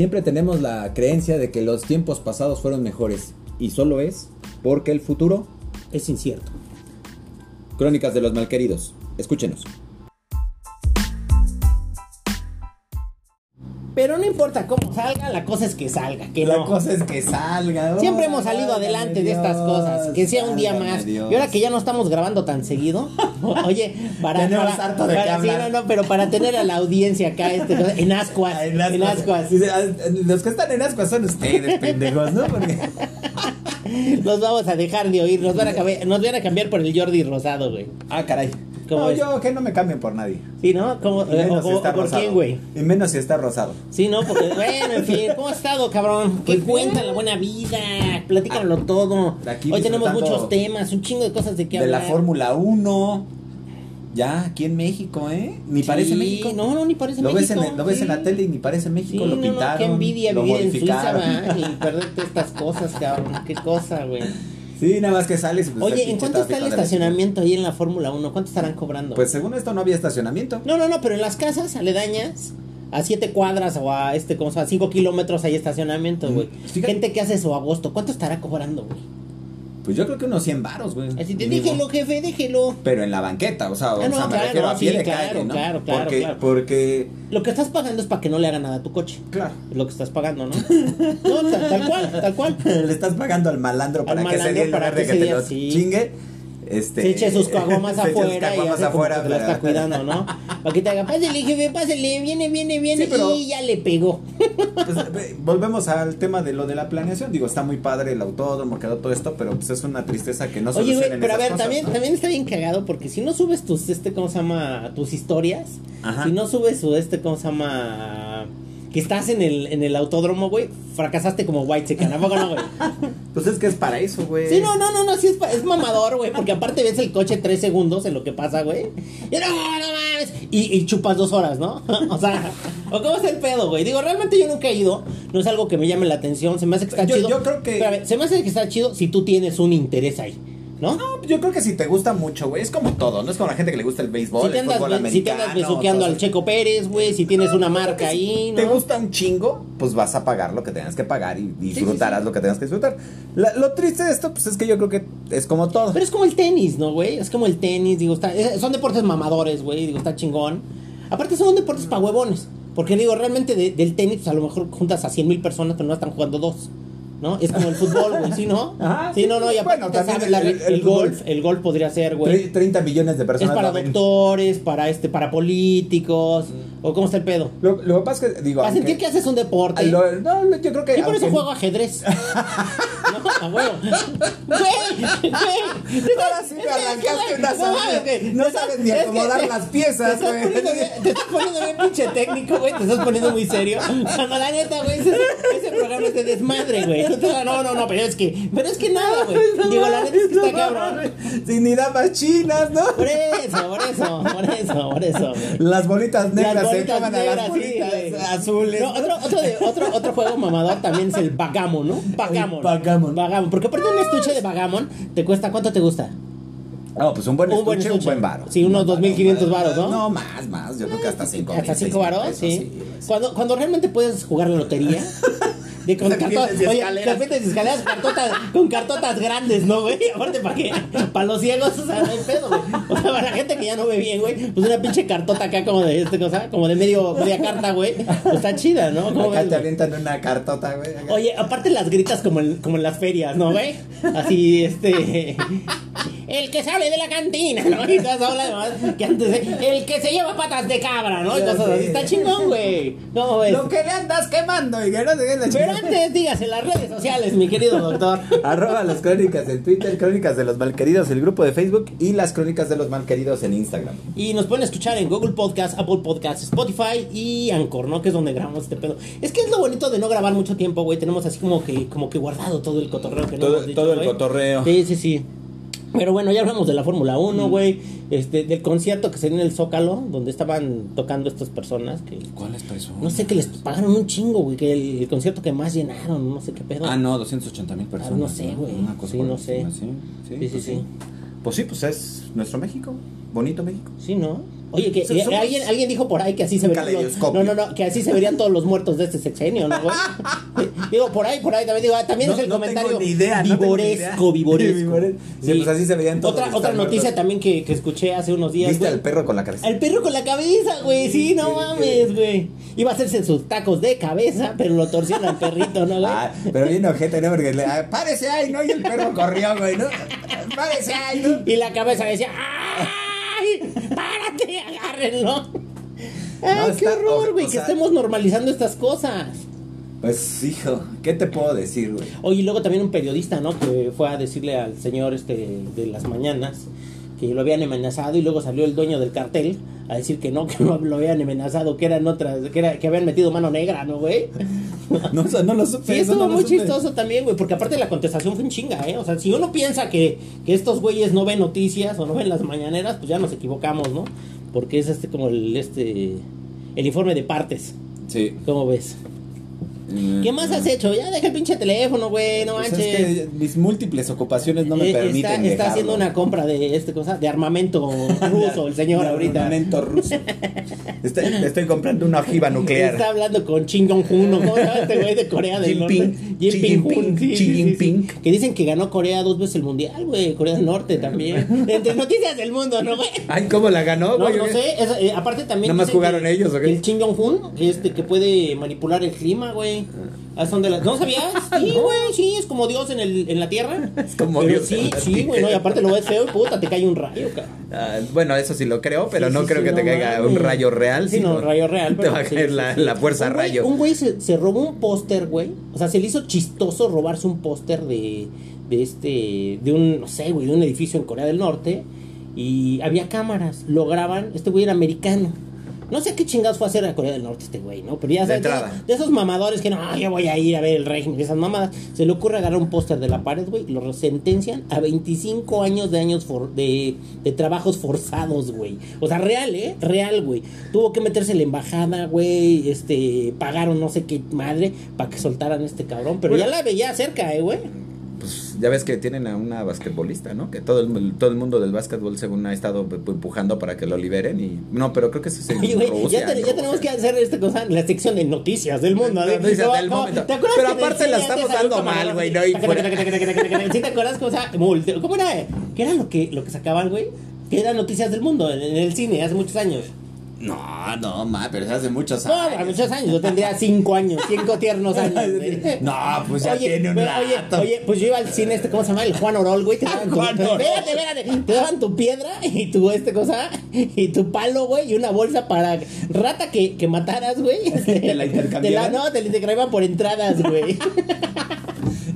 siempre tenemos la creencia de que los tiempos pasados fueron mejores. Y solo es porque el futuro Es incierto. Crónicas de los Malqueridos. Escúchenos. Pero no importa cómo salga, la cosa es que salga, que no. cosa es que salga. Siempre hemos salido adelante de estas cosas, que sea un día más. Y ahora que ya no estamos grabando tan seguido, oye, para, Tenemos para- harto de para- sí, no, no, pero para tener a la audiencia acá este, en ascuas, en ascuas, ah, Los que están en ascuas son ustedes, pendejos, ¿no? Porque los vamos a dejar de oír, nos van a cambiar, nos van a cambiar por el Jordi Rosado, güey. Ah, caray. ¿Cómo No, es? yo que no me cambien por nadie. Sí, ¿no? ¿Cómo, Y menos o- si o- está ¿Por rosado. quién, güey? Y menos si está rosado. Sí, ¿no? Porque, bueno, en fin, ¿cómo has estado, cabrón? ¿Qué Pues cuenta bien. la buena vida? Platícalo todo. Aquí Hoy tenemos muchos temas, un chingo de cosas de qué De la hablar. Fórmula 1. Ya, aquí en México, ¿eh? Ni parece Sí, México. No, no, ni parece Lo ves, México. en, el- lo ves sí. en la tele y ni parece Sí, México. no, lo no, pintaron. qué envidia lo vivir en Suiza. Y perderte estas cosas, cabrón. Qué cosa, güey. Sí, nada más que sales. pues, Oye, ¿en cuánto está el estacionamiento ahí en la Fórmula 1? ¿Cuánto estarán cobrando? Pues según esto no había estacionamiento. No, no, no, pero en las casas aledañas, a 7 cuadras o a este, ¿cómo se llama? 5 kilómetros hay estacionamiento, Mm, güey. Gente que hace su agosto, ¿cuánto estará cobrando, güey? Pues yo creo que unos 100 varos, güey. Así te Mínimo. déjelo, jefe, déjelo. Pero en la banqueta, o sea, o Ah, no, sea, me claro, refiero a pie sí, de claro, calle, ¿no? claro, claro, porque, claro. porque, Lo que estás pagando es para que no le haga nada a tu coche. claro, Es lo que estás pagando, ¿no? No, ta- tal, cual, tal cual. le estás pagando al malandro para Al que malandro día en para lugar de que que te lo sí. chingue, este... Se eche sus caguamas se eche sus afuera y como afuera, que la está cuidando, ¿no? Para que te haga, pásele, jefe, pásele, viene, viene, viene, Sí, pero- y ya le pegó. Pues, ve, volvemos al tema de lo de la planeación. Digo, está muy padre el autódromo, quedó todo esto, pero pues es una tristeza que no Oye, güey, solucionen pero a ver, cosas, también, ¿no? también está bien cagado porque si no subes tus, este, ¿cómo se llama? Tus historias, Ajá. si no subes su, este, ¿cómo se llama? Que estás en el, en el autódromo, güey, fracasaste como white secana, ¿a poco no, güey? Pues es que es para eso, güey. Sí, no, no, no, no, sí es, es mamador, güey, porque aparte ves el coche tres segundos en lo que pasa, güey. Y no, no mames. Y, y chupas dos horas, ¿no? o sea, ¿o cómo es el pedo, güey? Digo, realmente yo nunca he ido, no es algo que me llame la atención, se me hace que está Yo- chido. yo creo que- Espérame, se me hace que está chido si tú tienes un interés ahí, ¿no? No, yo creo que si te gusta mucho, güey, es como todo, no es como la gente que le gusta el béisbol, si te el andas, fútbol si te andas americano, besuqueando al. Checo Pérez, güey, si tienes una marca si ahí, ¿no? te gusta un chingo, pues vas a pagar lo que tengas que pagar y disfrutarás sí. lo que tengas que disfrutar. La- lo triste de esto, pues es que yo creo que es como todo. Pero es como el tenis, ¿no, güey? Es como el tenis, digo, está, son deportes mamadores, güey, digo, está chingón. Aparte son deportes para huevones. Porque digo, realmente de- del tenis, pues a lo mejor juntas a 100 mil personas, pero no están jugando dos. ¿No? Es como el fútbol, güey, ¿sí, no? Ajá, sí, sí, no, no, y aparte bueno, también sabes la- el- el, el golf, el golf podría ser, güey. 30 millones de Es personas para lo ven. doctores, para este, para políticos, o cómo está el pedo. Lo, lo que pasa es que, digo, Para sentir que haces un deporte. lo- no, yo creo que. y por eso juego ajedrez. no, a huevo. Güey, güey. Ahora sí me arrancaste una sonrisa. No sabes ni acomodar las piezas, te estás güey. Te estás poniendo bien pinche técnico, güey. Te estás poniendo muy serio. Cuando la neta, güey, ese, ese programa es de desmadre, güey. No, no, no, pero es que, pero es que nada, güey. Digo, la neta es que está cabrón. Sin ni damas chinas, ¿no? Por eso, por eso, por eso, por eso. Las bolitas negras A sí, azules. No, otro, otro, de- otro, otro juego mamador también es el Bagamon, ¿no? Bagamon. El backgammon. Bagamon. Porque aparte un estuche de Bagamon te cuesta, ¿cuánto te gusta? No, pues un buen Un estuche, buen un buen varo. Sí, unos Un buen 2.500 varo. varos, ¿no? No, más, más. Yo creo que hasta 5 Hasta 5 varos, sí. Cuando, cuando realmente puedes jugar la lotería. De con cartotas, y oye, escaleras. serpientes y escaleras, cartotas, con cartotas grandes, ¿no, güey? Aparte, ¿para qué? Para los ciegos, o sea, no hay pedo, güey. O sea, para la gente que ya no ve bien, güey, pues una pinche cartota acá como de este cosa, como de medio, media carta, güey. Pues está chida, ¿no? ¿Cómo Acá ves, te avientan una cartota, güey. acá. Oye, aparte las gritas como en, como en las ferias, ¿no, güey? Así, este... El que sale de la cantina, ¿no? Y todas demás que antes... de- El que se lleva patas de cabra, ¿no? Y cosas así. Está chingón, güey. ¿Cómo ves? Lo que le andas quemando y que no se quede la Pero antes, dígase en las redes sociales, mi querido doctor. Arroba las crónicas en Twitter, crónicas de los malqueridos, el grupo de Facebook y las crónicas de los malqueridos en Instagram. Y nos pueden escuchar en Google Podcast, Apple Podcast, Spotify y Anchor, ¿no? Que es donde grabamos este pedo. Es que es lo bonito de no grabar mucho tiempo, güey. Tenemos así como que, como que guardado todo el cotorreo que no Todo- hemos dicho, todo el güey. cotorreo. Sí, sí, sí. Pero bueno, ya hablamos de la Fórmula 1, güey. Este, del concierto que se dio en el Zócalo, donde estaban tocando estas personas que. ¿Cuáles personas? No sé, que les pagaron un chingo, güey. Que el, el concierto que más llenaron, no sé qué pedo. Ah, no, 280 mil personas. Ah, no sé, güey. Una cosa Sí, no encima. Sí, Sí, sí, pues sí. Pues sí, pues es nuestro México. bonito México. Sí, ¿no? Oye, que somos- alguien, alguien dijo por ahí que así se verían no, no, no, que así se verían todos los muertos de este sexenio, ¿no, güey? digo, por ahí, por ahí también digo, ah, también No- es el no comentario tengo ni idea, no ni idea. vivoresco, vivoresco. Vivores- Sí, pues así se verían todos Otra, otra noticia muertos. también que, que escuché hace unos días, ¿Viste güey. al perro con la cabeza? Al perro con la cabeza, güey, sí, no mames, güey. Iba a hacerse sus tacos de cabeza, pero lo torcieron al perrito, ¿no, güey? Ah, pero bien ojete, ¿no? Porque le, ah, párese ahí, ¿no? Y el perro corrió, güey, ¿no? Párese ahí, ¿no? Y la cabeza decía, ¡Párate! ¡Agárrenlo! ¡Ay, No, qué está- horror, güey! que sea- estemos normalizando estas cosas. Pues, hijo, ¿qué te puedo decir, güey? Oye, y luego también un periodista, ¿no? Que fue a decirle al señor este de las mañanas que lo habían amenazado y luego salió el dueño del cartel a decir que no, que no lo habían amenazado, que eran otras, que, era, que habían metido mano negra, ¿no, güey? No, o sea, no lo supe. Sí, estuvo no muy supe. chistoso también, güey, porque aparte la contestación fue un chinga, ¿eh? O sea, si uno piensa que, que estos güeyes no ven noticias o no ven las mañaneras, pues ya nos equivocamos, ¿no? Porque es este como el, este, el informe de partes, Sí. ¿cómo ves? ¿Qué más has hecho? Ya deja el pinche teléfono, güey, no Pues manches. es que mis múltiples ocupaciones no me Eh, permiten está, está dejarlo. haciendo una compra de este cosa de armamento ruso el señor De ahorita armamento ruso. Estoy, estoy comprando una ojiva nuclear. está hablando con Kim Jong Un ¿cómo se llama este güey de Corea del. Norte Xi Jinping. Xi sí, sí, sí. Jinping. que dicen que ganó Corea dos veces el mundial güey Corea del Norte también entre noticias del mundo no güey Ay, ¿cómo la ganó, no, güey? no sé, es- eh, aparte también ¿Nada más jugaron ellos, o qué? que el Kim Jong Un este que puede manipular el clima, güey. Son de las- ¿No sabías? Sí, güey, sí, es como Dios en, el, en la tierra. Es como Pero Dios sí, sí, güey, no, y aparte lo ves feo y puta, te cae un rayo, cabrón. Ah, bueno, eso sí lo creo, pero Sí, no sí, creo sí, que te caiga un rayo real. Sí, no, rayo real. Te va a caer la, la fuerza Un güey- rayo. Un güey se, se robó un póster, güey. O sea, se le hizo chistoso robarse un póster de, de este, de un, no sé, güey, de un edificio en Corea del Norte. Y había cámaras, lo graban. Este güey era americano. No sé qué chingados fue a hacer a Corea del Norte este güey, ¿no? Pero ya De sabes, de, de esos mamadores que no, yo voy a ir a ver el régimen, esas mamadas. Se le ocurre agarrar un póster de la pared, güey, y lo sentencian a 25 años de años for- de, de trabajos forzados, güey. O sea, real, ¿eh? Real, güey. Tuvo que meterse en la embajada, güey, este, pagaron no sé qué madre para que soltaran a este cabrón. Pero Bueno. ya la veía cerca, ¿eh, güey? Pues ya ves que tienen a una basquetbolista, ¿no? Que todo el, todo el mundo del básquetbol, según ha estado pu- pu- empujando para que lo liberen. y No, pero creo que eso es en Oye, güey, Rusia, ya, te- en ya tenemos que hacer esta cosa, la sección de noticias del mundo. ¿eh? Noticias ¿Cómo- del cómo- momento. ¿Te acuerdas Pero aparte la estamos dando mal, güey, ¿no? ¿Sí te acuerdas se? Multi- ¿Cómo era? ¿Qué era lo que, lo que sacaban, güey? Que eran noticias del mundo en, en el cine hace muchos años. No, no, ma, pero hace muchos No, años. hace muchos años. Yo tendría cinco años, cinco tiernos años. güey. No, pues ya tiene un güey, rato. Oye, oye, pues yo iba al cine, este, ¿cómo se llama? El Juan Orol, güey. Te daban tu, Juan Orol. Espérate, espérate. Te daban tu piedra y tu, este, cosa, y tu palo, güey, y una bolsa para rata que, que mataras, güey. ¿Te la intercambiaban? Te la, no, te la intercambiaban por entradas, güey.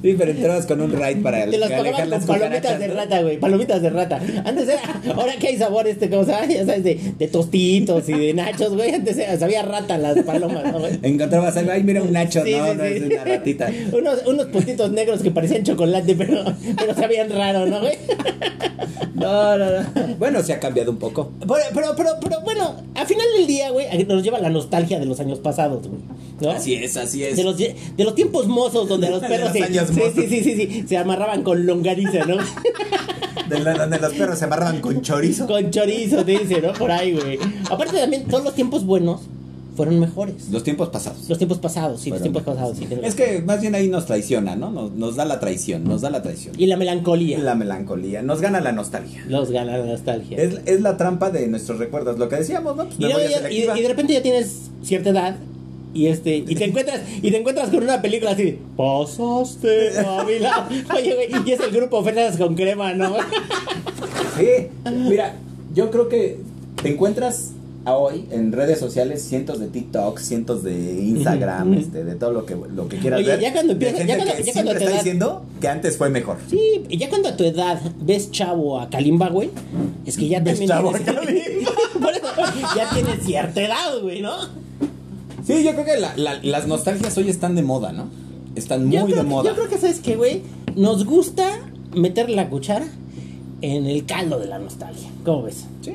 Sí, pero entrabas con un raid para Te las alejar pagaban las con palomitas de rata, güey. Palomitas de rata. Antes era, ahora que hay sabor este, ¿cómo llama? Ya sabes, de, de tostitos y de nachos, güey. Antes era- sabía rata las palomas, ¿no, güey? Encontrabas algo, ay, mira un nacho, Sí, no, sí, no sí. es una ratita. unos, unos puntitos negros que parecían chocolate, pero, pero sabían raro, ¿no, güey? No, no, no. Bueno, se ha cambiado un poco. Pero, pero, pero, pero, bueno, al final del día, güey, nos lleva la nostalgia de los años pasados, güey. ¿no? Así es, así es. De los, de los tiempos mozos donde los De perros los se, sí, sí, sí, sí, sí, se amarraban con longaniza, ¿no? De la- donde los perros se amarraban con chorizo. con chorizo, te dice, ¿no? Por ahí, güey. Aparte también, todos los tiempos buenos fueron mejores. Los tiempos pasados. Los tiempos pasados, sí, los tiempos mejores. pasados, sí. Es que más bien ahí nos traiciona, ¿no? Nos, nos da la traición, nos da la traición. Y la melancolía. La melancolía, nos gana la nostalgia. Los gana la nostalgia. Es, es la trampa de nuestros recuerdos, lo que decíamos, ¿no? Pues ya- y de repente ya tienes cierta edad y este y te encuentras y te encuentras con una película así pasaste a mi lado. oye güey y es el grupo Fernández con crema no Sí, mira, yo creo que te encuentras a hoy en redes sociales cientos de TikTok, cientos de Instagram, este, de todo lo que, lo que quieras Oye, ver. ya cuando de empieza- gente ya cuando- ya cuando te está diciendo que antes fue mejor. sí y ya cuando a tu edad ves chavo a Kalimba güey es que ya Ves también chavo a Kalimba. Por eso, ya tienes cierta edad güey no Sí, yo creo que la- la- las nostalgias hoy están de moda, ¿no? Están muy de que- moda. yo creo que sabes que güey nos gusta meter la cuchara en el caldo de la nostalgia cómo ves Sí,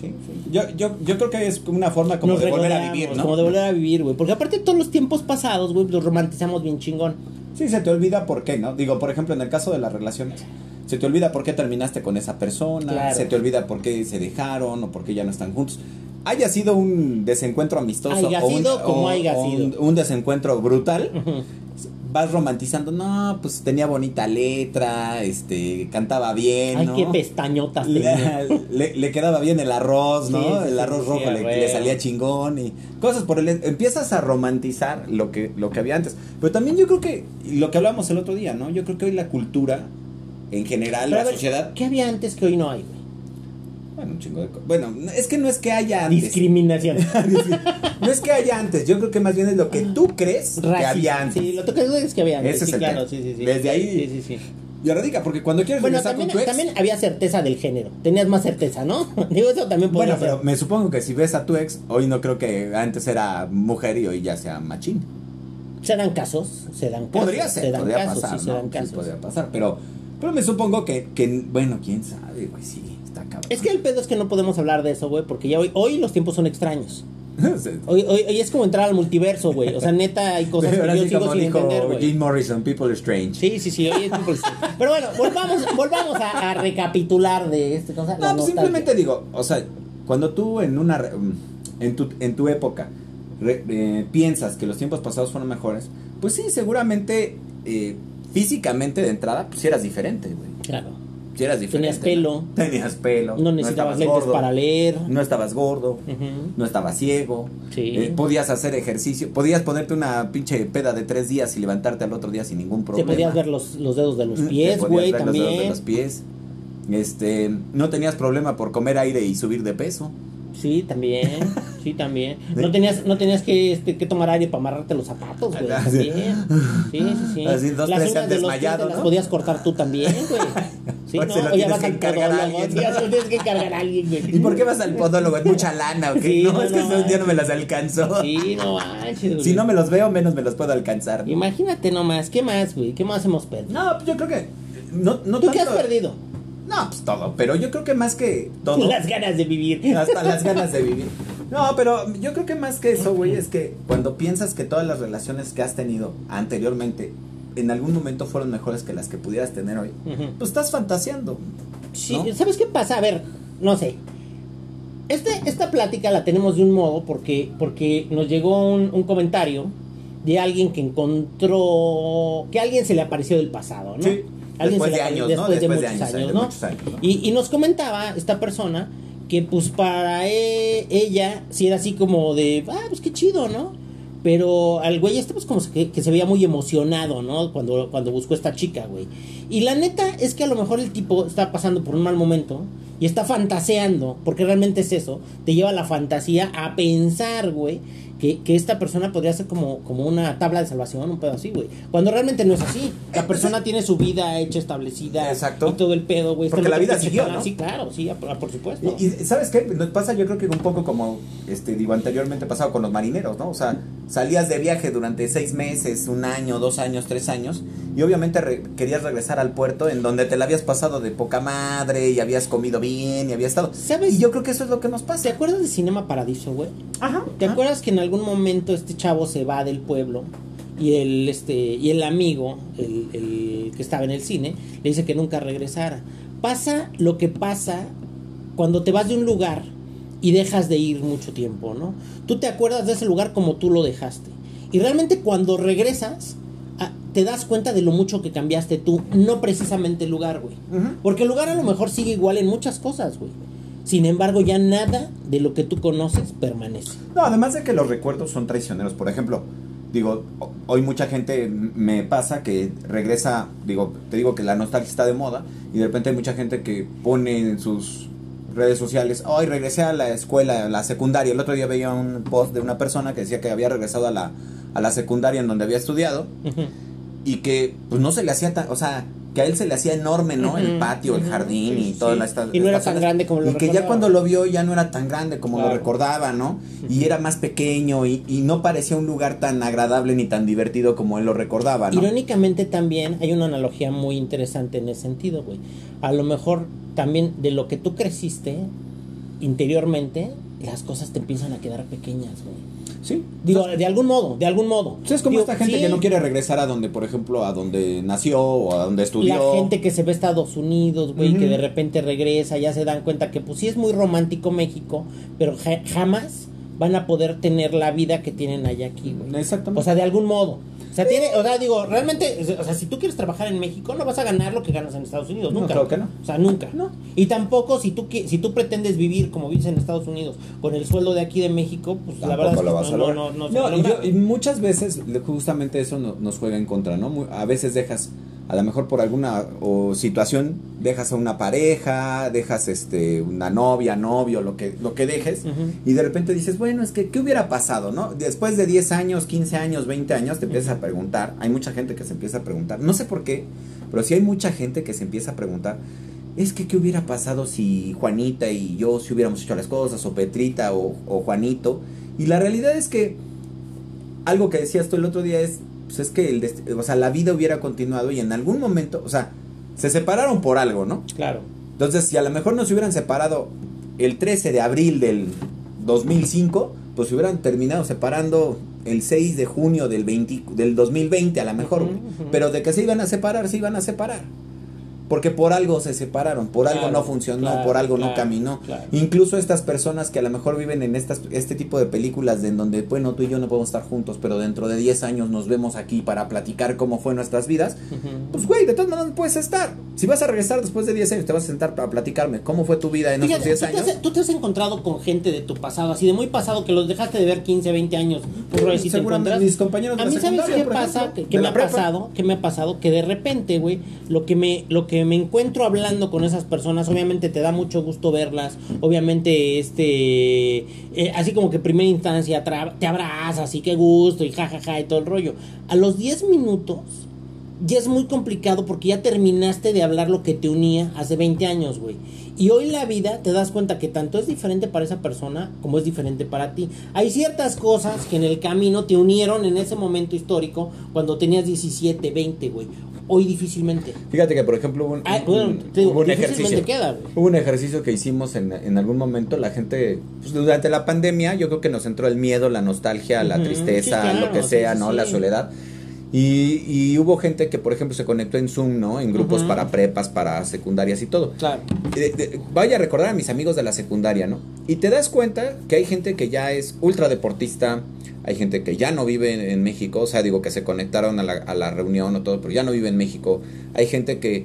sí, sí. Yo, yo, yo creo que es como una forma como Nos de volver a vivir, ¿no? Como de volver a vivir, güey. Porque aparte todos los tiempos pasados, güey, los romantizamos bien chingón. Sí, se te olvida por qué, ¿no? Digo, por ejemplo, en el caso de las relaciones. se te olvida por qué terminaste con esa persona, Claro. se te olvida por qué se dejaron o por qué ya no están juntos. Haya sido un desencuentro amistoso Haya o, un, sido como o- haya o un- sido. un desencuentro brutal, vas romantizando, no, pues tenía bonita letra, este, cantaba bien, Ay, ¿no? qué pestañotas tenía. le, le- le quedaba bien el arroz, ¿no? Sí, el arroz rojo sí, le, salía chingón y cosas por el empiezas a romantizar lo que lo que había antes. Pero también yo creo que lo que hablábamos el otro día, ¿no? Yo creo que hoy la cultura en general, Pero la ver, sociedad, ¿Qué había antes que hoy no hay, güey? Bueno, un chingo de bueno, es que no es que haya antes. Discriminación. no es que haya antes, yo creo que más bien es lo que tú crees que había antes. Sí, lo que tú es que había antes. Ese sí, es el claro, tema. sí, sí, sí. Desde ahí- Sí, sí, sí. Y radica, porque cuando quieres Bueno, también, con tu ex, también había certeza del género. Tenías más certeza, ¿no? Digo, eso también podría bueno, pero ser. me supongo que si ves a tu ex, hoy no creo que antes era mujer y hoy ya sea machín. Se dan casos, se dan casos. Podría ser, se dan podría casos, pasar, sí, se ¿no? Sí, podría pasar, pero, pero me supongo que, que, bueno, quién sabe, güey, sí. Es que el pedo es que no podemos hablar de eso, güey, porque ya hoy, hoy los tiempos son extraños. Hoy, hoy, hoy es como entrar al multiverso, güey. O sea, neta, hay cosas que Ahora yo sigo sin entender, güey. Jim Morrison, People are Strange. Sí, sí, sí, hoy es tipo- Pero bueno, volvamos, volvamos a, a recapitular de este cosa. No, pues simplemente digo, o sea, cuando tú en una re- en tu, en tu época re- eh, piensas que los tiempos pasados fueron mejores, pues sí, seguramente eh, físicamente de entrada, pues sí eras diferente, güey. Claro. Sí eras diferente. Tenías pelo. ¿no? Tenías pelo. No necesitabas estabas lentes gordo, para leer. No estabas gordo. Ujú. No estabas ciego. Sí. eh, podías hacer ejercicio. Podías ponerte una pinche peda de tres días y levantarte al otro día sin ningún Te problema. podías ver los, los dedos de los Te pies, güey, ver los dedos de también. los pies. Este, no tenías problema por comer aire y subir de peso. Sí, también. Sí, también. No tenías, no tenías que, este, que tomar aire para amarrarte los zapatos, güey. Ah. También. Sí, sí, sí. Así dos, las tres se uñas de los pies desmayado, te las ¿no? podías cortar tú también, güey. Sí, ¿no? se lo ya tienes que encargar a alguien, Ya ¿no? se lo tienes que cargar a alguien, güey. ¿Y por qué vas al podólogo? ¿Es mucha lana o qué? Sí, no, no, es que no, esos días no ay. me las alcanzó. Sí, no manches, güey. Si no me los veo, menos me los puedo alcanzar. Imagínate nomás, ¿qué más, güey? ¿Qué más hemos perdido? No, pues yo creo que. No, no ¿Tú qué has perdido? No, pues todo. Pero yo creo que más que todo. Las ganas de vivir. Hasta las ganas de vivir. No, pero yo creo que más que eso, güey, es que cuando piensas que todas las relaciones que has tenido anteriormente en algún momento fueron mejores que las que pudieras tener hoy, pues estás fantaseando. Sí, ¿no? ¿sabes qué pasa? A ver, no sé. Este, esta plática la tenemos de un modo porque, porque nos llegó un, un comentario de alguien que encontró que a alguien se le apareció del pasado, ¿no? Sí, Alguien después se de años, ¿no? después de Después de muchos años, años, de ¿no? muchos años, ¿no? Y, y nos comentaba esta persona que pues para e- ella sí era así como de, ah, pues qué chido, ¿no? Pero al güey este pues como que, que se veía muy emocionado, ¿no? Cuando, cuando buscó esta chica, güey. Y la neta es que a lo mejor el tipo está pasando por un mal momento y está fantaseando, porque realmente es eso, te lleva la fantasía a pensar, güey, que, que esta persona podría ser como, como una tabla de salvación, un pedo así, güey. Cuando realmente no es así. La persona tiene su vida hecha, establecida. Exacto. Y todo el pedo, güey. Porque la vida siguió. ¿no? Sí, claro, sí, a- a- por supuesto. Y, y ¿sabes qué? Nos pasa yo creo que un poco como, este, digo, anteriormente pasado con los marineros, ¿no? O sea, salías de viaje durante seis meses, un año, dos años, tres años, y obviamente re- querías regresar al puerto en donde te la habías pasado de poca madre y habías comido bien y habías estado. ¿Sabes? Y yo creo que eso es lo que nos ¿Te pasa. acuerdas de Cinema Paradiso, güey? Ajá. ¿Te acuerdas que en algún momento este chavo se va del pueblo y el este y el amigo, el, el que estaba en el cine, le dice que nunca regresara? Pasa lo que pasa cuando te vas de un lugar y dejas de ir mucho tiempo, ¿no? Tú te acuerdas de ese lugar como tú lo dejaste. Y realmente cuando regresas, ah, te das cuenta de lo mucho que cambiaste tú, no precisamente el lugar, güey. Porque el lugar a lo mejor sigue igual en muchas cosas, güey. Sin embargo, ya nada de lo que tú conoces permanece. No, además de que los recuerdos son traicioneros. Por ejemplo, digo, ho- hoy mucha gente me pasa que regresa, digo, te digo que la nostalgia está de moda y de repente hay mucha gente que pone en sus redes sociales, hoy regresé a la escuela, a la secundaria. El otro día veía un post de una persona que decía que había regresado a la, a la secundaria en donde había estudiado y que pues no se le hacía tan, o sea, que a él se le hacía enorme, ¿no? El patio, el jardín sí, y sí, toda sí. la esta- Y no era estas tan grande como lo Y que ya cuando lo vio ya no era tan grande como Claro. lo recordaba, ¿no? Y era más pequeño y, y no parecía un lugar tan agradable ni tan divertido como él lo recordaba, ¿no? Irónicamente también hay una analogía muy interesante en ese sentido, güey. A lo mejor también de lo que tú creciste interiormente, las cosas te empiezan a quedar pequeñas, güey. Sí. Digo, de algún modo, de algún modo. Sí, es como Digo, esta gente sí, que no quiere regresar a donde, por ejemplo, a donde nació o a donde estudió. La gente que se ve a Estados Unidos, güey, Ujú. que de repente regresa, ya se dan cuenta que pues sí es muy romántico México, pero ja- jamás van a poder tener la vida que tienen allá aquí, güey. Exactamente. O sea, de algún modo. O sea, tiene, o sea, digo, realmente, o sea, si tú quieres trabajar en México, no vas a ganar lo que ganas en Estados Unidos, No, nunca. claro güey. que no. O sea, nunca. No. Y tampoco si tú si tú pretendes vivir como vives en Estados Unidos con el sueldo de aquí de México, pues la verdad es lo que vas a no, lograr. no, no, No, y, yo- lograr. y muchas veces justamente eso no- nos juega en contra, ¿no? Muy- a veces dejas, a lo mejor por alguna o situación, dejas a una pareja, dejas este una novia, novio, lo que, lo que dejes, y de repente dices, bueno, es que, ¿qué hubiera pasado, no? Después de 10 años, 15 años, 20 años, te empiezas a preguntar, hay mucha gente que se empieza a preguntar, no sé por qué, pero sí hay mucha gente que se empieza a preguntar, es que qué hubiera pasado si Juanita y yo si hubiéramos hecho las cosas, o Petrita o, o Juanito. Y la realidad es que algo que decías tú el otro día es, pues es que el o sea, la vida hubiera continuado y en algún momento, o sea, se separaron por algo, ¿no? Claro. Entonces, si a lo mejor no se hubieran separado el 13 de abril del 2005, pues se hubieran terminado separando el 6 de junio del, 20 del 2020 a lo mejor. Pero de que se iban a separar, se iban a separar. Porque por algo se separaron, por algo no funcionó, claro, por algo no caminó. Incluso estas personas que a lo mejor viven en estas, este tipo de películas de en donde, bueno, tú y yo no podemos estar juntos, pero dentro de 10 años nos vemos aquí para platicar cómo fue nuestras vidas, pues güey, de todas maneras no puedes estar. Si vas a regresar después de 10 años, te vas a sentar para platicarme cómo fue tu vida en esos Fíjate, 10 ¿tú, te años. has, tú te has encontrado con gente de tu pasado, así de muy pasado, que los dejaste de ver 15, 20 años. Por ahí sí te Seguramente mis compañeros de A la mí, ¿sabes secundaria, qué pasa? ejemplo, Que, que de me la ha prepa. pasado, que me ha pasado, que de repente, güey, lo que me, lo que me encuentro hablando con esas personas, obviamente te da mucho gusto verlas, obviamente, este, eh, así como que primera instancia te abrazas y qué gusto y jajaja y todo el rollo. A los 10 minutos ya es muy complicado porque ya terminaste de hablar lo que te unía hace 20 años, güey. Y hoy la vida te das cuenta que tanto es diferente para esa persona como es diferente para ti. Hay ciertas cosas que en el camino te unieron en ese momento histórico cuando tenías 17, 20, güey. Hoy difícilmente. Fíjate que, por ejemplo, hubo un, Ah, bueno, digo, hubo un difícilmente ejercicio. queda, hubo un ejercicio que hicimos en, en algún momento. La gente, pues, durante la pandemia, yo creo que nos entró el miedo, la nostalgia, la tristeza, sí, claro, lo que sea, sí, ¿no? sí. La soledad. Y, y hubo gente que, por ejemplo, se conectó en Zoom, ¿no? En grupos para prepas, para secundarias y todo. Claro. De- de- vaya a recordar a mis amigos de la secundaria, ¿no? Y te das cuenta que hay gente que ya es ultra deportista, hay gente que ya no vive en, en México, o sea, digo que se conectaron a la, a la reunión o todo, pero ya no vive en México. Hay gente que,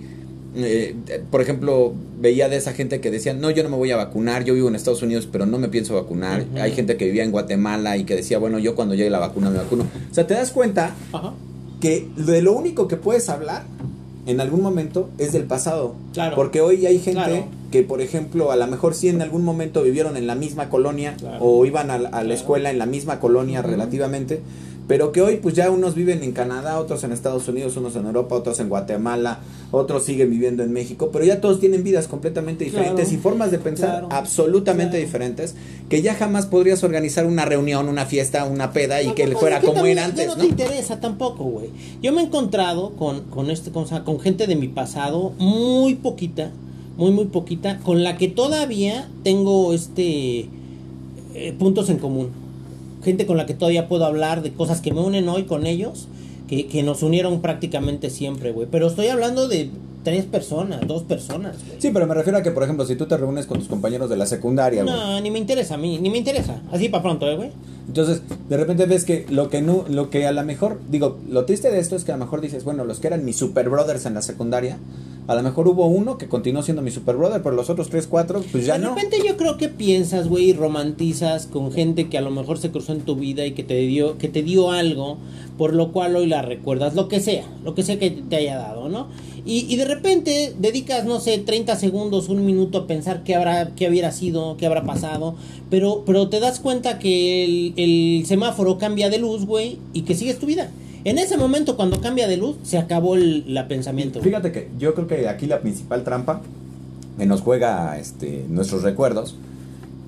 eh, por ejemplo, veía de esa gente que decía, no, yo no me voy a vacunar, yo vivo en Estados Unidos, pero no me pienso vacunar. Hay gente que vivía en Guatemala y que decía, bueno, yo cuando llegue la vacuna me vacuno. O sea, te das cuenta Ajá. Que de lo único que puedes hablar en algún momento es del pasado. Claro. Porque hoy hay gente Claro. que, por ejemplo, a lo mejor sí en algún momento vivieron en la misma colonia Claro. o iban a, la- a la Claro. escuela en la misma colonia relativamente, pero que hoy pues ya unos viven en Canadá, otros en Estados Unidos, unos en Europa, otros en Guatemala, otros siguen viviendo en México, pero ya todos tienen vidas completamente diferentes Claro. y formas de pensar Claro. absolutamente Claro. diferentes, que ya jamás podrías organizar una reunión, una fiesta, una peda y No, que no, fuera como era ya antes, no ¿no? te interesa tampoco, güey. Yo me he encontrado con, con este, con, con gente de mi pasado, muy poquita, muy, muy poquita, con la que todavía tengo este eh, puntos en común. Gente con la que todavía puedo hablar de cosas que me unen hoy con ellos, que, que nos unieron prácticamente siempre, güey. Pero estoy hablando de tres personas, dos personas, güey. Sí, pero me refiero a que, por ejemplo, si tú te reúnes con tus compañeros de la secundaria, güey, No, ni me interesa a mí, ni me interesa. Así para pronto, eh, güey. Entonces de repente ves que lo que no, lo que a lo mejor, digo, lo triste de esto es que a lo mejor dices, bueno, los que eran mis super brothers en la secundaria, a lo mejor hubo uno que continuó siendo mi super brother, pero los otros tres, cuatro, pues ya de no. repente yo creo que piensas, güey, y romantizas con gente que a lo mejor se cruzó en tu vida y que te dio, que te dio algo, por lo cual hoy la recuerdas, lo que sea, lo que sea que te haya dado, ¿no? Y, y de repente dedicas, no sé, 30 segundos, un minuto a pensar qué habrá, qué hubiera sido, qué habrá pasado, pero, pero te das cuenta que el, el semáforo cambia de luz, güey, y que sigues tu vida. En ese momento, cuando cambia de luz, se acabó el la pensamiento. Fíjate que yo creo que aquí la principal trampa que nos juega este, nuestros recuerdos,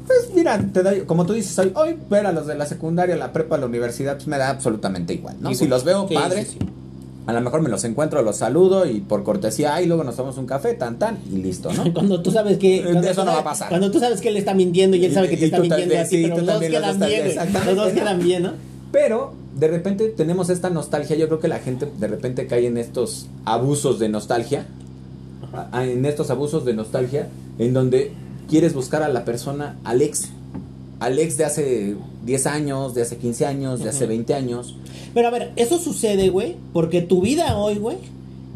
pues mira, te da, como tú dices, hoy, hoy ver a los de la secundaria, la prepa, la universidad, pues me da absolutamente igual, ¿no? Igual. Si los veo, Sí, padre, sí, sí. A lo mejor me los encuentro, los saludo y por cortesía, y luego nos tomamos un café, tan, tan, y listo, ¿no? Cuando tú sabes que. Eso no va a pasar. Cuando tú sabes que él está mintiendo y él sabe que te está mintiendo a ti, sí, pero los dos quedan bien, Los dos quedan bien, ¿no? Pero de repente tenemos esta nostalgia, yo creo que la gente de repente cae en estos abusos de nostalgia, en estos abusos de nostalgia, en donde quieres buscar a la persona, al ex, al ex de hace 10 años, de hace 15 años, de hace Ujú. 20 años. Pero a ver, eso sucede, güey, porque tu vida hoy, güey,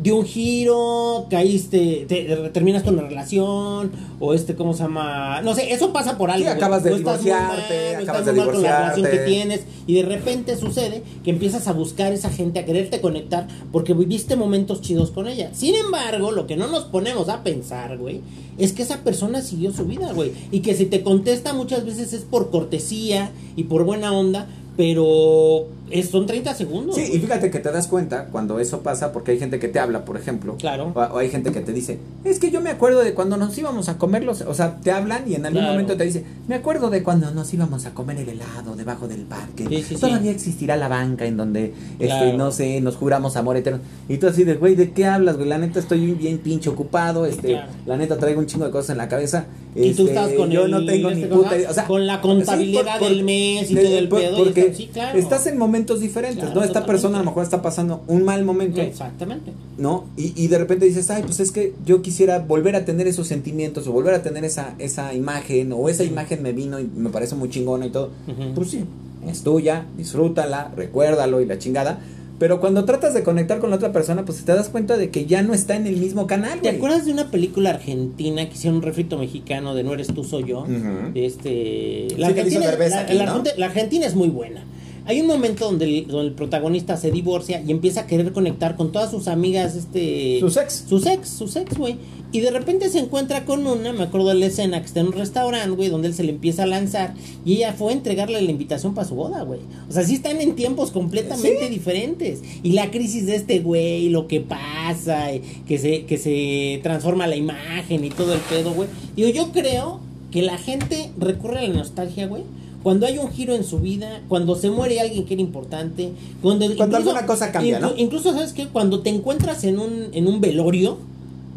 dio un giro, caíste, te, terminaste una relación, o este, ¿cómo se llama? No sé, eso pasa por algo. güey. acabas de O estás divorciarte, mal, acabas estás de mal con la relación que divorciarte. tienes, y de repente sucede que empiezas a buscar esa gente, a quererte conectar, porque viviste momentos chidos con ella. Sin embargo, lo que no nos ponemos a pensar, güey, es que esa persona siguió su vida, güey, y que si te contesta muchas veces es por cortesía y por buena onda, pero es, son 30 segundos. Sí, y fíjate que te das cuenta cuando eso pasa, porque hay gente que te habla, por ejemplo. Claro. O, o hay gente que te dice, es que yo me acuerdo de cuando nos íbamos a comer los... O sea, te hablan y en algún Claro. momento te dice, me acuerdo de cuando nos íbamos a comer el helado debajo del parque. Sí, sí, sí. Todavía existirá la banca en donde, este, no sé, nos juramos amor eterno. Y tú así de, güey, ¿de qué hablas, güey? La neta estoy bien pinche ocupado, este, Claro. la neta traigo un chingo de cosas en la cabeza. Y tú este, estás con yo el- no tengo este ni puta o sea, con la contabilidad del mes y todo el pedo, y Porque está- sí, claro. estás en momentos diferentes, Claro, ¿no? Esta persona a lo mejor está pasando un mal momento, Exactamente. ¿no? Y, y de repente dices, ay, pues es que yo quisiera volver a tener esos sentimientos o volver a tener esa, esa imagen o esa imagen me vino y me parece muy chingona y todo. Pues sí, es tuya, disfrútala, recuérdalo y la chingada. Pero cuando tratas de conectar con la otra persona, pues te das cuenta de que ya no está en el mismo canal, ¿Te acuerdas de una película argentina que hicieron un refrito mexicano de No eres tú, soy yo? Ujú. Este, Sí, la. Argenti- la Argentina es muy buena. Hay un momento donde el, donde el protagonista se divorcia y empieza a querer conectar con todas sus amigas, este... Sus ex. Sus ex, sus ex, güey. Y de repente se encuentra con una, me acuerdo de la escena que está en un restaurante, güey, donde él se le empieza a lanzar y ella fue a entregarle la invitación para su boda, güey. O sea, sí están en tiempos completamente diferentes. Y la crisis de este güey, lo que pasa, y que se, que se transforma la imagen y todo el pedo, güey. Digo, yo creo que la gente recurre a la nostalgia, güey. Cuando hay un giro en su vida, cuando se muere alguien que era importante, cuando, Cuando alguna cosa cambia, ¿no? Incluso, ¿sabes qué? Cuando te encuentras en un, en un velorio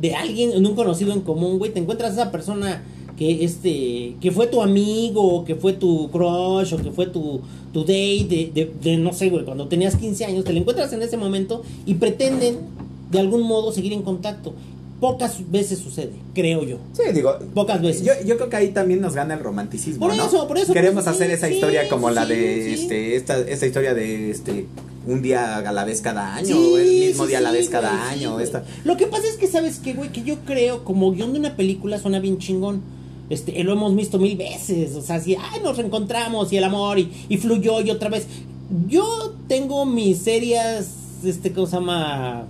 de alguien, en un conocido en común, güey, te encuentras a esa persona que este que fue tu amigo, o que fue tu crush, o que fue tu, tu date, de, de, de, no sé, güey, cuando tenías 15 años, te lo encuentras en ese momento y pretenden de algún modo seguir en contacto. Pocas veces sucede, creo yo. Sí, digo, Pocas veces. Yo, yo creo que ahí también nos gana el romanticismo, Por ¿no? eso, por eso, Queremos hacer sí, esa sí, historia como sí, la de este esta esta historia de este un día a la vez cada año, o el mismo día a la vez cada güey, año, esta Lo que pasa es que sabes que, güey, que yo creo como guion de una película suena bien chingón. Este, lo hemos visto mil veces, o sea, si ay, nos reencontramos y el amor y, y fluyó y otra vez. Yo tengo mis serias, este, ¿cómo se llama?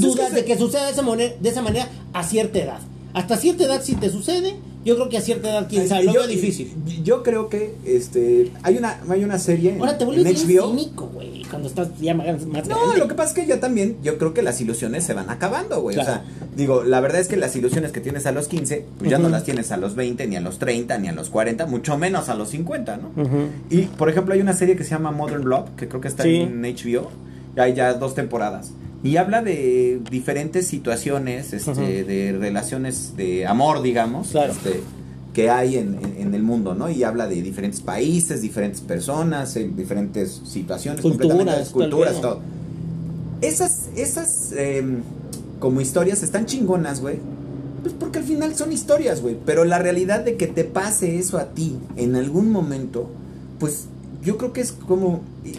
Pues es dudas de que suceda de esa, manera, de esa manera a cierta edad. Hasta cierta edad si te sucede, yo creo que a cierta edad, quién sabe, lo difícil. Yo creo que este hay una hay una serie Ahora te en HBO. cínico, güey, cuando estás ya más, más No, grande. lo que pasa es que yo también, yo creo que las ilusiones se van acabando, güey. Claro. O sea, digo, la verdad es que las ilusiones que tienes a los 15, pues ya no las tienes a los 20, ni a los 30, ni a los 40, mucho menos a los 50, ¿no? Y, por ejemplo, hay una serie que se llama Modern Love, que creo que está Sí. en HBO. y Hay ya dos temporadas. Y habla de diferentes situaciones, este, de relaciones de amor, digamos, Claro. este, que hay en, en- en el mundo, ¿no? Y habla de diferentes países, diferentes personas, en diferentes situaciones, Culturas, culturas, todo. Esas, esas, em, como historias están chingonas, güey. Pues porque al final son historias, güey. Pero la realidad de que te pase eso a ti en algún momento, pues yo creo que es como. Y, y-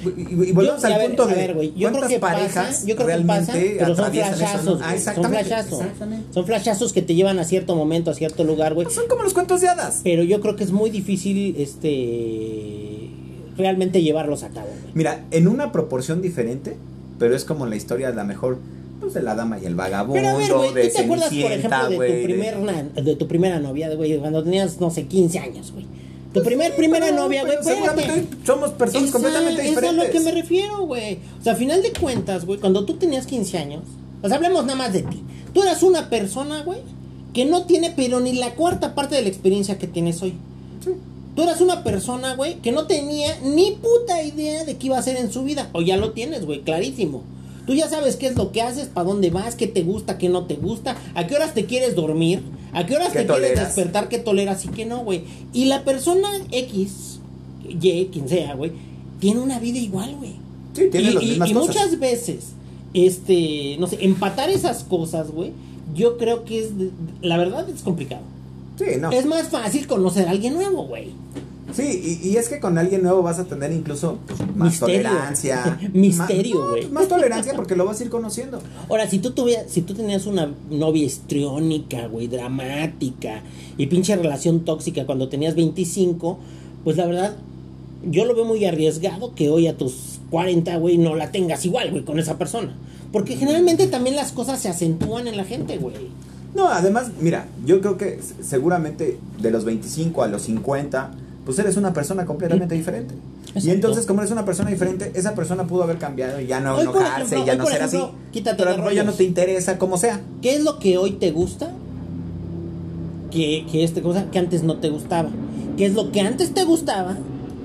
y volvemos Yo- al ver, punto a de ver, güey, yo creo cuántas que parejas pasa, yo creo que realmente pasa, pero son flashazos, Ah, son flashazos, son flashazos que te llevan a cierto momento, a cierto lugar, güey. Son como los cuentos de hadas. Pero yo creo que es muy difícil, este, realmente llevarlos a cabo. Mira, en una proporción diferente, pero es como la historia de la mejor, pues de la dama y el vagabundo, Pero a ver, de ¿tú te acuerdas, por ejemplo, de tu, de- primer, na- de tu primera novia, güey, cuando tenías, no sé, 15 años, güey? Tu primer, primera novia, güey, seguramente somos personas completamente Es diferentes. a lo que me refiero, güey. O sea, a final de cuentas, güey, cuando tú tenías 15 años, o sea, hablemos nada más de ti. Tú eras una persona, güey, que no tiene pero ni la cuarta parte de la experiencia que tienes hoy. Sí. Tú eras una persona, güey, que no tenía ni puta idea de qué iba a hacer en su vida. O ya lo tienes, güey, clarísimo. Tú ya sabes qué es lo que haces, para dónde vas, qué te gusta, qué no te gusta, a qué horas te quieres dormir, a qué horas ¿Qué te quieres despertar, qué toleras y qué no, güey. Y la persona X, Y, quien sea, güey, tiene una vida igual, güey. Sí, tiene y, las y- mismas y cosas. muchas veces, este, no sé, empatar esas cosas, güey, yo creo que es, la verdad es complicado. Sí, no. Es más fácil conocer a alguien nuevo, güey. Sí, y, y es que con alguien nuevo vas a tener incluso pues, más Misterio. tolerancia. Misterio, más, no, güey. más tolerancia porque lo vas a ir conociendo. Ahora, si tú tuvieras, si tú tenías una novia histriónica, güey, dramática y pinche relación tóxica cuando tenías 25, pues la verdad, yo lo veo muy arriesgado que hoy a tus 40, güey, no la tengas igual, güey, con esa persona. Porque generalmente también las cosas se acentúan en la gente, güey. No, además, mira, yo creo que seguramente de los 25 a los 50, pues eres una persona completamente diferente. Y Exacto. entonces, como eres una persona diferente, esa persona pudo haber cambiado y ya no Hoy, enojarse, ejemplo, ya hoy, no ser ejemplo, así. quítate Pero de a lo mejor ya no te interesa como sea. ¿Qué es lo que hoy te gusta? Que, que este cosa que antes no te gustaba. ¿Qué es lo que antes te gustaba?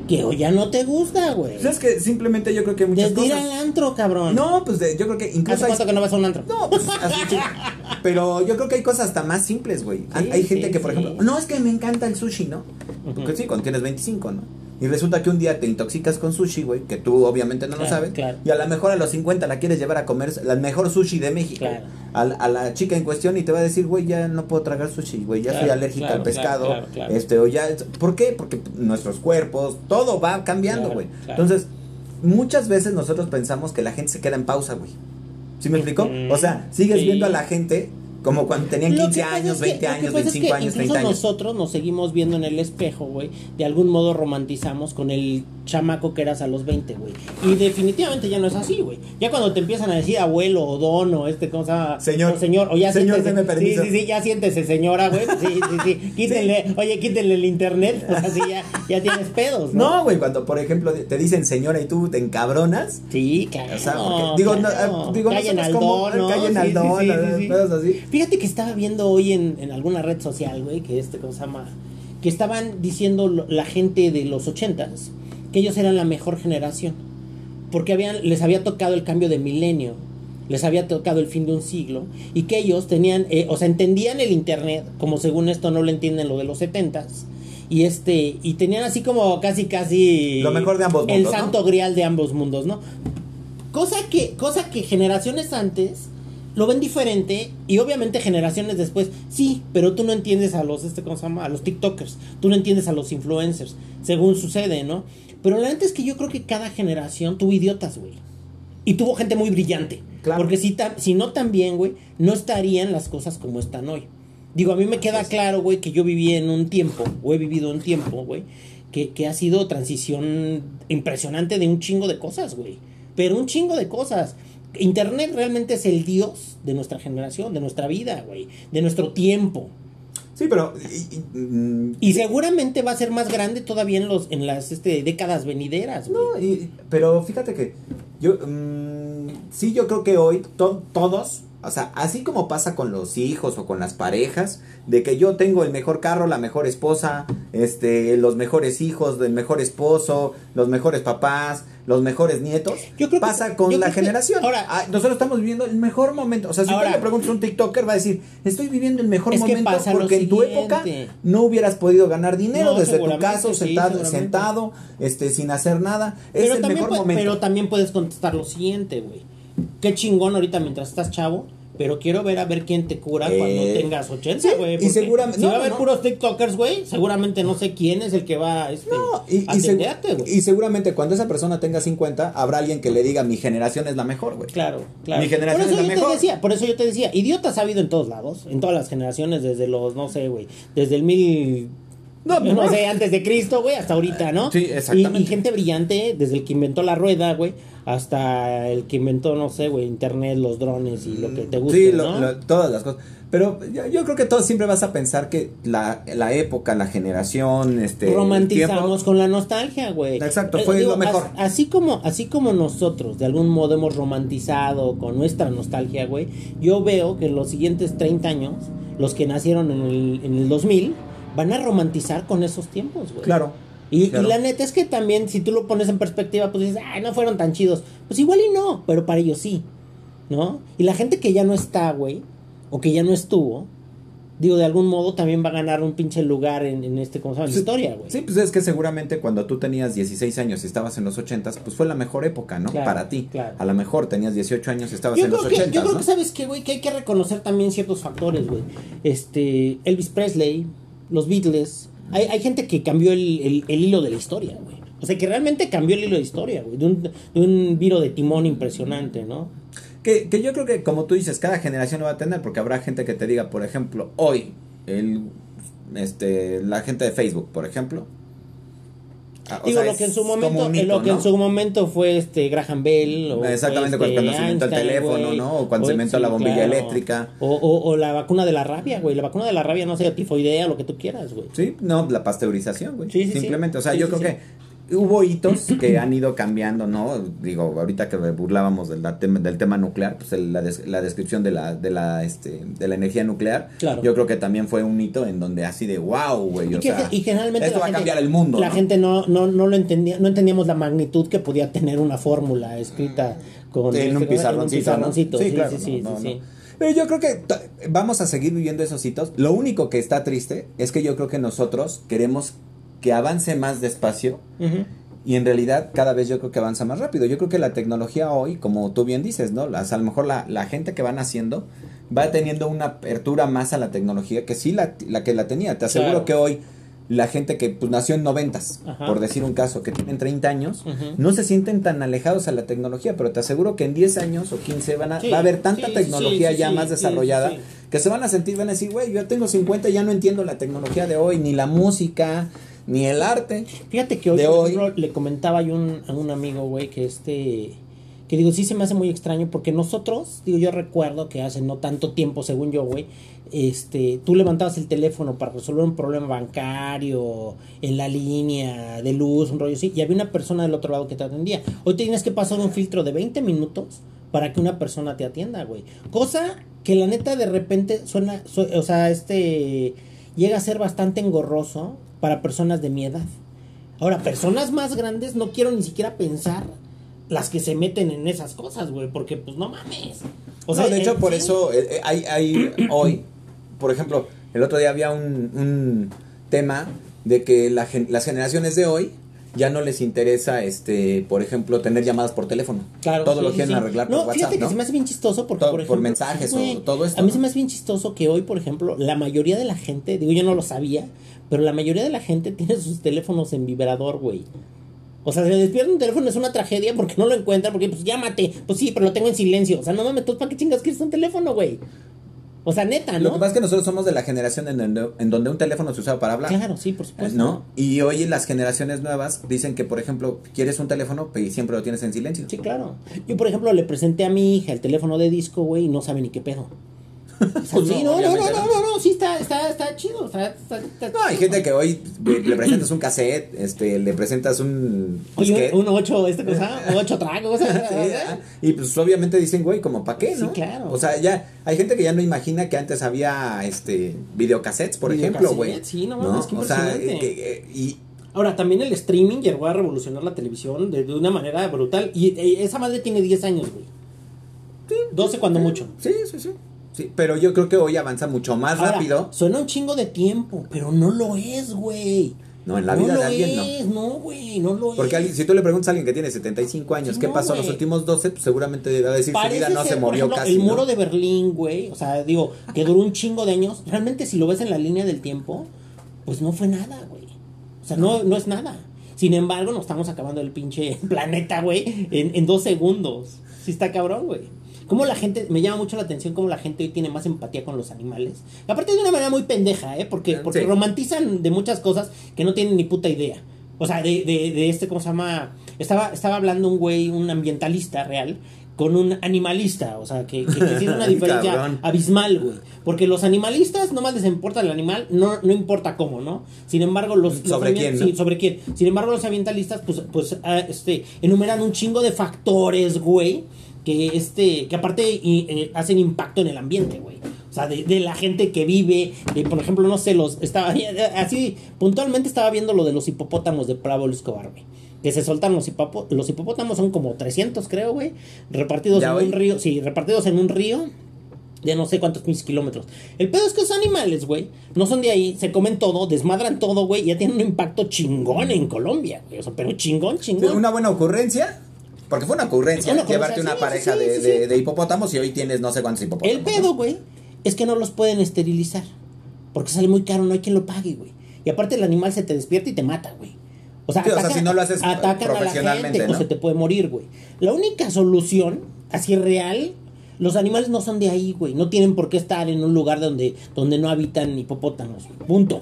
Que hoy ya no te gusta, güey. Pues es que simplemente yo creo que hay muchas Desde ir cosas. al antro, cabrón. No, pues de- yo creo que ¿Hace incluso hay cuánto que no vas a un antro? No, pues así sí. Pero yo creo que hay cosas hasta más simples, güey. Hay- Sí, hay gente sí, que, por sí. ejemplo, no, es que me encanta el sushi, ¿no? Porque sí, cuando tienes 25, ¿no? Y resulta que un día te intoxicas con sushi, güey, que tú obviamente no lo sabes. claro. Y a lo mejor a los 50 la quieres llevar a comer la mejor sushi de México. Claro. A, la- a la chica en cuestión y te va a decir, güey, ya no puedo tragar sushi, güey, ya soy alérgica al pescado. Este, o ya. ¿Por qué? Porque nuestros cuerpos, todo va cambiando, güey. Entonces, muchas veces nosotros pensamos que la gente se queda en pausa, güey. ¿Sí me explico? O sea, sigues Sí. viendo a la gente como cuando tenían Lo 15 que pasa años, es que- 20 lo que años, pasa es 25 que años, incluso 30 años. nosotros nos seguimos viendo en el espejo, güey. De algún modo romantizamos con el chamaco que eras a los 20, güey. Y definitivamente ya no es así, güey. Ya cuando te empiezan a decir abuelo o don o este cosa. Señor. O señor, o ya Señor, siéntese- permiso. Sí, sí, sí, ya siéntese, señora, güey. Sí, sí, sí. Quítenle, oye, quítenle el internet. O sea, sí, ya, ya tienes pedos, ¿no? No, güey, cuando por ejemplo te dicen señora y tú te encabronas. Sí, claro. O sea, porque- digo, no, claro. digo, Callen al como- don, ¿no? callen al don, pedos así. Fíjate que estaba viendo hoy en, en alguna red social, güey, que este, ¿cómo se llama? Que estaban diciendo lo- la gente de los ochentas que ellos eran la mejor generación. Porque habían, les había tocado el cambio de milenio, les había tocado el fin de un siglo, y que ellos tenían, eh, o sea, entendían el internet, como según esto no lo entienden lo de los setentas. Y este, y tenían así como casi casi Lo mejor de ambos el mundos, ¿no? santo grial de ambos mundos, ¿no? Cosa que, cosa que generaciones antes lo ven diferente y obviamente generaciones después, sí, pero tú no entiendes a los, este, ¿cómo se llama? A los TikTokers, tú no entiendes a los influencers, según sucede, ¿no? Pero la neta es que yo creo que cada generación tuvo idiotas, güey. Y tuvo gente muy brillante. Claro. Porque si, si no también, güey, no estarían las cosas como están hoy. Digo, a mí me queda claro, güey, que yo viví en un tiempo, o he vivido un tiempo, güey, que, que ha sido transición impresionante de un chingo de cosas, güey. Pero un chingo de cosas. Internet realmente es el dios de nuestra generación, de nuestra vida, güey, de nuestro tiempo. Sí, pero. y- y- mm, Y seguramente va a ser más grande todavía en los en las este, décadas venideras, güey. No, y- pero fíjate que yo mm, sí yo creo que hoy to- todos, o sea, así como pasa con los hijos o con las parejas, de que yo tengo el mejor carro, la mejor esposa, este, los mejores hijos, el mejor esposo, los mejores papás, los mejores nietos, Yo creo que- pasa con yo la creo que- generación. ahora- Ah, nosotros estamos viviendo el mejor momento, o sea, si Ahora- tú le preguntas a un TikToker va a decir, estoy viviendo el mejor Es momento porque en tu época no hubieras podido ganar dinero No, desde tu casa sí, sentado, sentado, este, sin hacer nada. Es Pero el también, mejor puede- momento. pero también puedes contestar lo siguiente, güey. Qué chingón ahorita mientras estás chavo, pero quiero ver a ver quién te cura Eh, cuando tengas 80, sí, güey. y seguramente- Si no, va a haber no. puros TikTokers, güey, seguramente no sé quién es el que va este, No, y, a atenderte, güey. y seguramente cuando esa persona tenga 50, habrá alguien que le diga, mi generación es la mejor, güey. Claro, claro. Mi generación por eso es la yo mejor. Te decía, por eso yo te decía, idiotas ha habido en todos lados, en todas las generaciones, desde los, no sé, güey, desde el mil... No, No, no. sé, antes de Cristo, güey, hasta ahorita, ¿no? Sí, exactamente. Y, y gente brillante, desde el que inventó la rueda, güey, hasta el que inventó, no sé, güey, internet, los drones y lo que te guste, Sí, lo- ¿no? lo- todas las cosas. Pero yo, yo creo que todos siempre vas a pensar que la, la época, la generación, este... romantizamos tiempo- con la nostalgia, güey. Exacto, Eh, fue lo mejor. as- así como, así como nosotros de algún modo hemos romantizado con nuestra nostalgia, güey, yo veo que en los siguientes 30 años, los que nacieron en el, en el 2000, van a romantizar con esos tiempos, güey. Claro. Y, la neta es que también, si tú lo pones en perspectiva, pues dices, ay, no fueron tan chidos. Pues igual y no, pero para ellos sí. ¿no? Y la gente que ya no está, güey, o que ya no estuvo, digo, de algún modo también va a ganar un pinche lugar en, en este, ¿cómo se llama? En la historia, güey. Sí, pues es que seguramente cuando tú tenías 16 años y estabas en los 80, pues fue la mejor época, ¿no? Claro, Para ti. claro. A lo mejor tenías 18 años y estabas Yo en los que, 80, yo creo ¿no? que, ¿sabes qué, güey? Que hay que reconocer también ciertos factores, güey. Este, Elvis Presley, los Beatles. Hay, hay gente que cambió el, el- hilo de la historia, güey. O sea, que realmente cambió el hilo de la historia, güey. De un, de un viro de timón impresionante, ¿no? Que, que yo creo que, como tú dices, cada generación lo va a tener, porque habrá gente que te diga, por ejemplo, hoy, el, este, la gente de Facebook, por ejemplo. Ah, Digo, sea, lo que en su momento, eh, hito, lo que ¿no? en su momento fue este Graham Bell o Exactamente, fue, este, cuando se inventó el teléfono. ¿no? O cuando se inventó la bombilla eléctrica. O, o, o la vacuna de la rabia, güey. La vacuna de la rabia, no sé, tifoidea, lo que tú quieras, güey. Sí, no, la pasteurización, güey. Sí, sí, sí. Simplemente, o sea, yo creo que hubo hitos que han ido cambiando, ¿no? Digo, ahorita que burlábamos del, del tema nuclear, pues el- la, des- la descripción de la, de la, este, de la energía nuclear, Claro. yo creo que también fue un hito en donde así de wow, güey, Y, o que- sea, y generalmente esto va gente- a cambiar el mundo, La ¿no? gente no, no, no lo entendía, no entendíamos la magnitud que podía tener una fórmula escrita con en un este, pizarroncito, ¿no? pizarroncito. Sí, claro, sí, no, sí, no, sí, no. sí. Pero yo creo que vamos a seguir viviendo esos hitos. Lo único que está triste es que yo creo que nosotros queremos que avance más despacio. Y en realidad cada vez yo creo que avanza más rápido. Yo creo que la tecnología hoy, como tú bien dices, ¿no? Las, a lo mejor la, la gente que van haciendo va teniendo una apertura más a la tecnología que sí la, la que la tenía. Te aseguro Claro. que hoy la gente que pues, nació en noventas, por decir un caso, que tienen 30 años, no se sienten tan alejados a la tecnología, pero te aseguro que en 10 años o 15 van a, Sí, va a haber tanta sí, tecnología sí, ya más desarrollada que se van a sentir, van a decir, güey, yo tengo 50 y ya no entiendo la tecnología de hoy, ni la música, ni el arte. Fíjate que hoy, de hoy- ejemplo, le comentaba yo un- a un amigo, güey, que este. Que digo, sí se me hace muy extraño porque nosotros, digo, yo recuerdo que hace no tanto tiempo, según yo, güey, este, tú levantabas el teléfono para resolver un problema bancario, en la línea de luz, un rollo así, y había una persona del otro lado que te atendía. Hoy tienes que pasar un filtro de 20 minutos para que una persona te atienda, güey. Cosa que la neta de repente suena, su- o sea, este, llega a ser bastante engorroso para personas de mi edad. Ahora, personas más grandes no quiero ni siquiera pensar las que se meten en esas cosas, güey, porque pues no mames. O sea, de hecho, por sí. eso eh, eh, hay, hay hoy, por ejemplo, el otro día había un, un tema de que la gen- las generaciones de hoy ya no les interesa, este, por ejemplo, tener llamadas por teléfono. Claro, todo sí, lo quieren sí. arreglar no, por WhatsApp, fíjate que ¿no? se me hace bien chistoso porque, Todo por mensajes o todo esto, A mí ¿no? se me hace bien chistoso que hoy, por ejemplo, la mayoría de la gente, digo, yo no lo sabía, pero la mayoría de la gente tiene sus teléfonos en vibrador, güey. O sea, se despierta un teléfono es una tragedia porque no lo encuentra, porque pues llámate. Pues sí, pero lo tengo en silencio. O sea, no mames, ¿tú para qué chingas quieres un teléfono, güey? O sea, neta, ¿no? Lo que pasa es que nosotros somos de la generación en donde, en donde un teléfono se usaba para hablar. Claro, sí, por supuesto. ¿No? Y hoy las generaciones nuevas dicen que, por ejemplo, quieres un teléfono y siempre lo tienes en silencio. Sí, claro. Yo, por ejemplo, le presenté a mi hija el teléfono de disco, güey, y no sabe ni qué pedo. Pues sí, no, no, no, no, no, no, sí está, está, está chido. Está, está, está No, hay gente que hoy le presentas un cassette, este, le presentas un Oye, un 8, ¿esta cosa? Un 8 tragos. Sí, ah, y pues obviamente dicen, güey, como para qué, Sí, ¿no? claro. O sea, ya hay gente que ya no imagina que antes había este videocassettes, por ejemplo, güey. Sí, no mames, qué O sea, eh, que- y Ahora, también el streaming llegó a revolucionar la televisión de, de una manera brutal. Y eh, esa madre tiene 10 años, güey. 12 cuando mucho. sí, sí, sí. Sí, pero yo creo que hoy avanza mucho más Ahora, rápido. Suena un chingo de tiempo, pero no lo es, güey. No, en la vida lo de alguien no. es, no. güey, no lo Porque es. si tú le preguntas a alguien que tiene 75 años, Sí, ¿qué no, pasó los güey. últimos 12? Pues seguramente va a decir su Parece vida no ser, se movió ejemplo, casi. El ¿no? muro de Berlín, güey. O sea, digo, que duró un chingo de años. Realmente, si lo ves en la línea del tiempo, pues no fue nada, güey. O sea, no, no es nada. Sin embargo, nos estamos acabando el pinche planeta, güey, en, en dos segundos. Sí está cabrón, güey. Cómo la gente, me llama mucho la atención cómo la gente hoy tiene más empatía con los animales. Aparte de una manera muy pendeja, ¿eh? Porque, porque Sí. romantizan de muchas cosas que no tienen ni puta idea. O sea, de, de, de este, ¿cómo se llama? Estaba, estaba hablando un güey, un ambientalista real, con un animalista. O sea, que, que, que tiene una diferencia Cabrón. abismal, güey. Porque los animalistas nomás les importa el animal, no, no importa cómo, ¿no? Sin embargo, los... los ¿Sobre quién, no? sí, sobre quién. Sin embargo, los ambientalistas, pues, pues ah, este, enumeran un chingo de factores, güey, que este, que aparte y, eh, hacen impacto en el ambiente, güey. O sea, de, de la gente que vive, de, por ejemplo, no sé, los, estaba, así, puntualmente estaba viendo lo de los hipopótamos de Pablo Escobar, güey. que se soltan los, hipopo- los hipopótamos, son como 300 creo, güey, repartidos ¿Ya en un río, sí, repartidos en un río de no sé cuántos pinches kilómetros. El pedo es que esos animales, güey, no son de ahí, se comen todo, desmadran todo, güey, ya tienen un impacto chingón en Colombia, güey, o sea, pero chingón, chingón. Una buena ocurrencia. Porque fue una ocurrencia Una llevarte una sí, pareja sí, de, sí, de- sí. de hipopótamos y hoy tienes no sé cuántos hipopótamos. El pedo, güey, es que no los pueden esterilizar. Porque sale muy caro, no hay quien lo pague, güey. Y aparte el animal se te despierta y te mata, güey. O sea, o si no lo haces, atacan a la profesionalmente, gente, o ¿no? se te puede morir, güey. La única solución, así real, los animales no son de ahí, güey. No tienen por qué estar en un lugar donde, donde no habitan hipopótamos. Punto.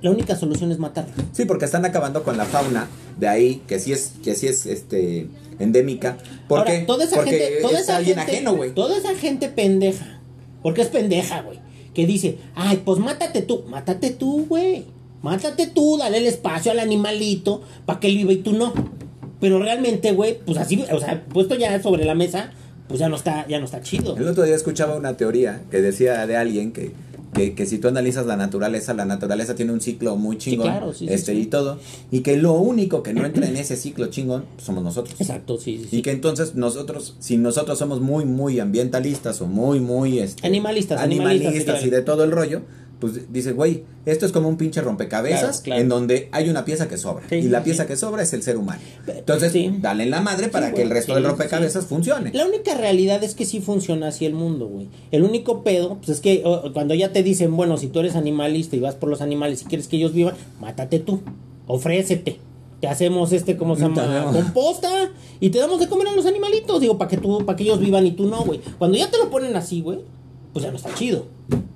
La única solución es matarlos. Sí, porque están acabando con la fauna de ahí, que sí es, que sí es este endémica. ¿Por Ahora, qué? Toda esa porque gente, toda es esa alguien gente, ajeno, güey. Toda esa gente pendeja. Porque es pendeja, güey. Que dice, ay, pues mátate tú. Mátate tú, güey. Mátate tú, dale el espacio al animalito para que él viva y tú no. Pero realmente, güey, pues así, o sea, puesto ya sobre la mesa, pues ya no está, ya no está chido. El otro día escuchaba una teoría que decía de alguien que, que, que si tú analizas la naturaleza, la naturaleza tiene un ciclo muy chingón. claro, sí, este sí. y todo. Y que lo único que no entra en ese ciclo chingón somos nosotros. Exacto, sí, sí. Y que entonces nosotros, si nosotros somos muy, muy ambientalistas o muy, muy este, Animalistas, animalistas, animalistas y de todo el rollo, pues dice, güey, esto es como un pinche rompecabezas Claro, claro. en donde hay una pieza que sobra. Sí, y la pieza sí. que sobra es el ser humano. Entonces, sí. dale en la madre para que el resto del rompecabezas funcione. La única realidad es que sí funciona así el mundo, güey. El único pedo, pues es que cuando ya te dicen, bueno, si tú eres animalista y vas por los animales y quieres que ellos vivan, mátate tú, ofrécete. Te hacemos este, ¿cómo se llama? Composta y te damos de comer a los animalitos, digo, para que tú, para que ellos vivan y tú no, güey. Cuando ya te lo ponen así, güey, pues ya no está chido.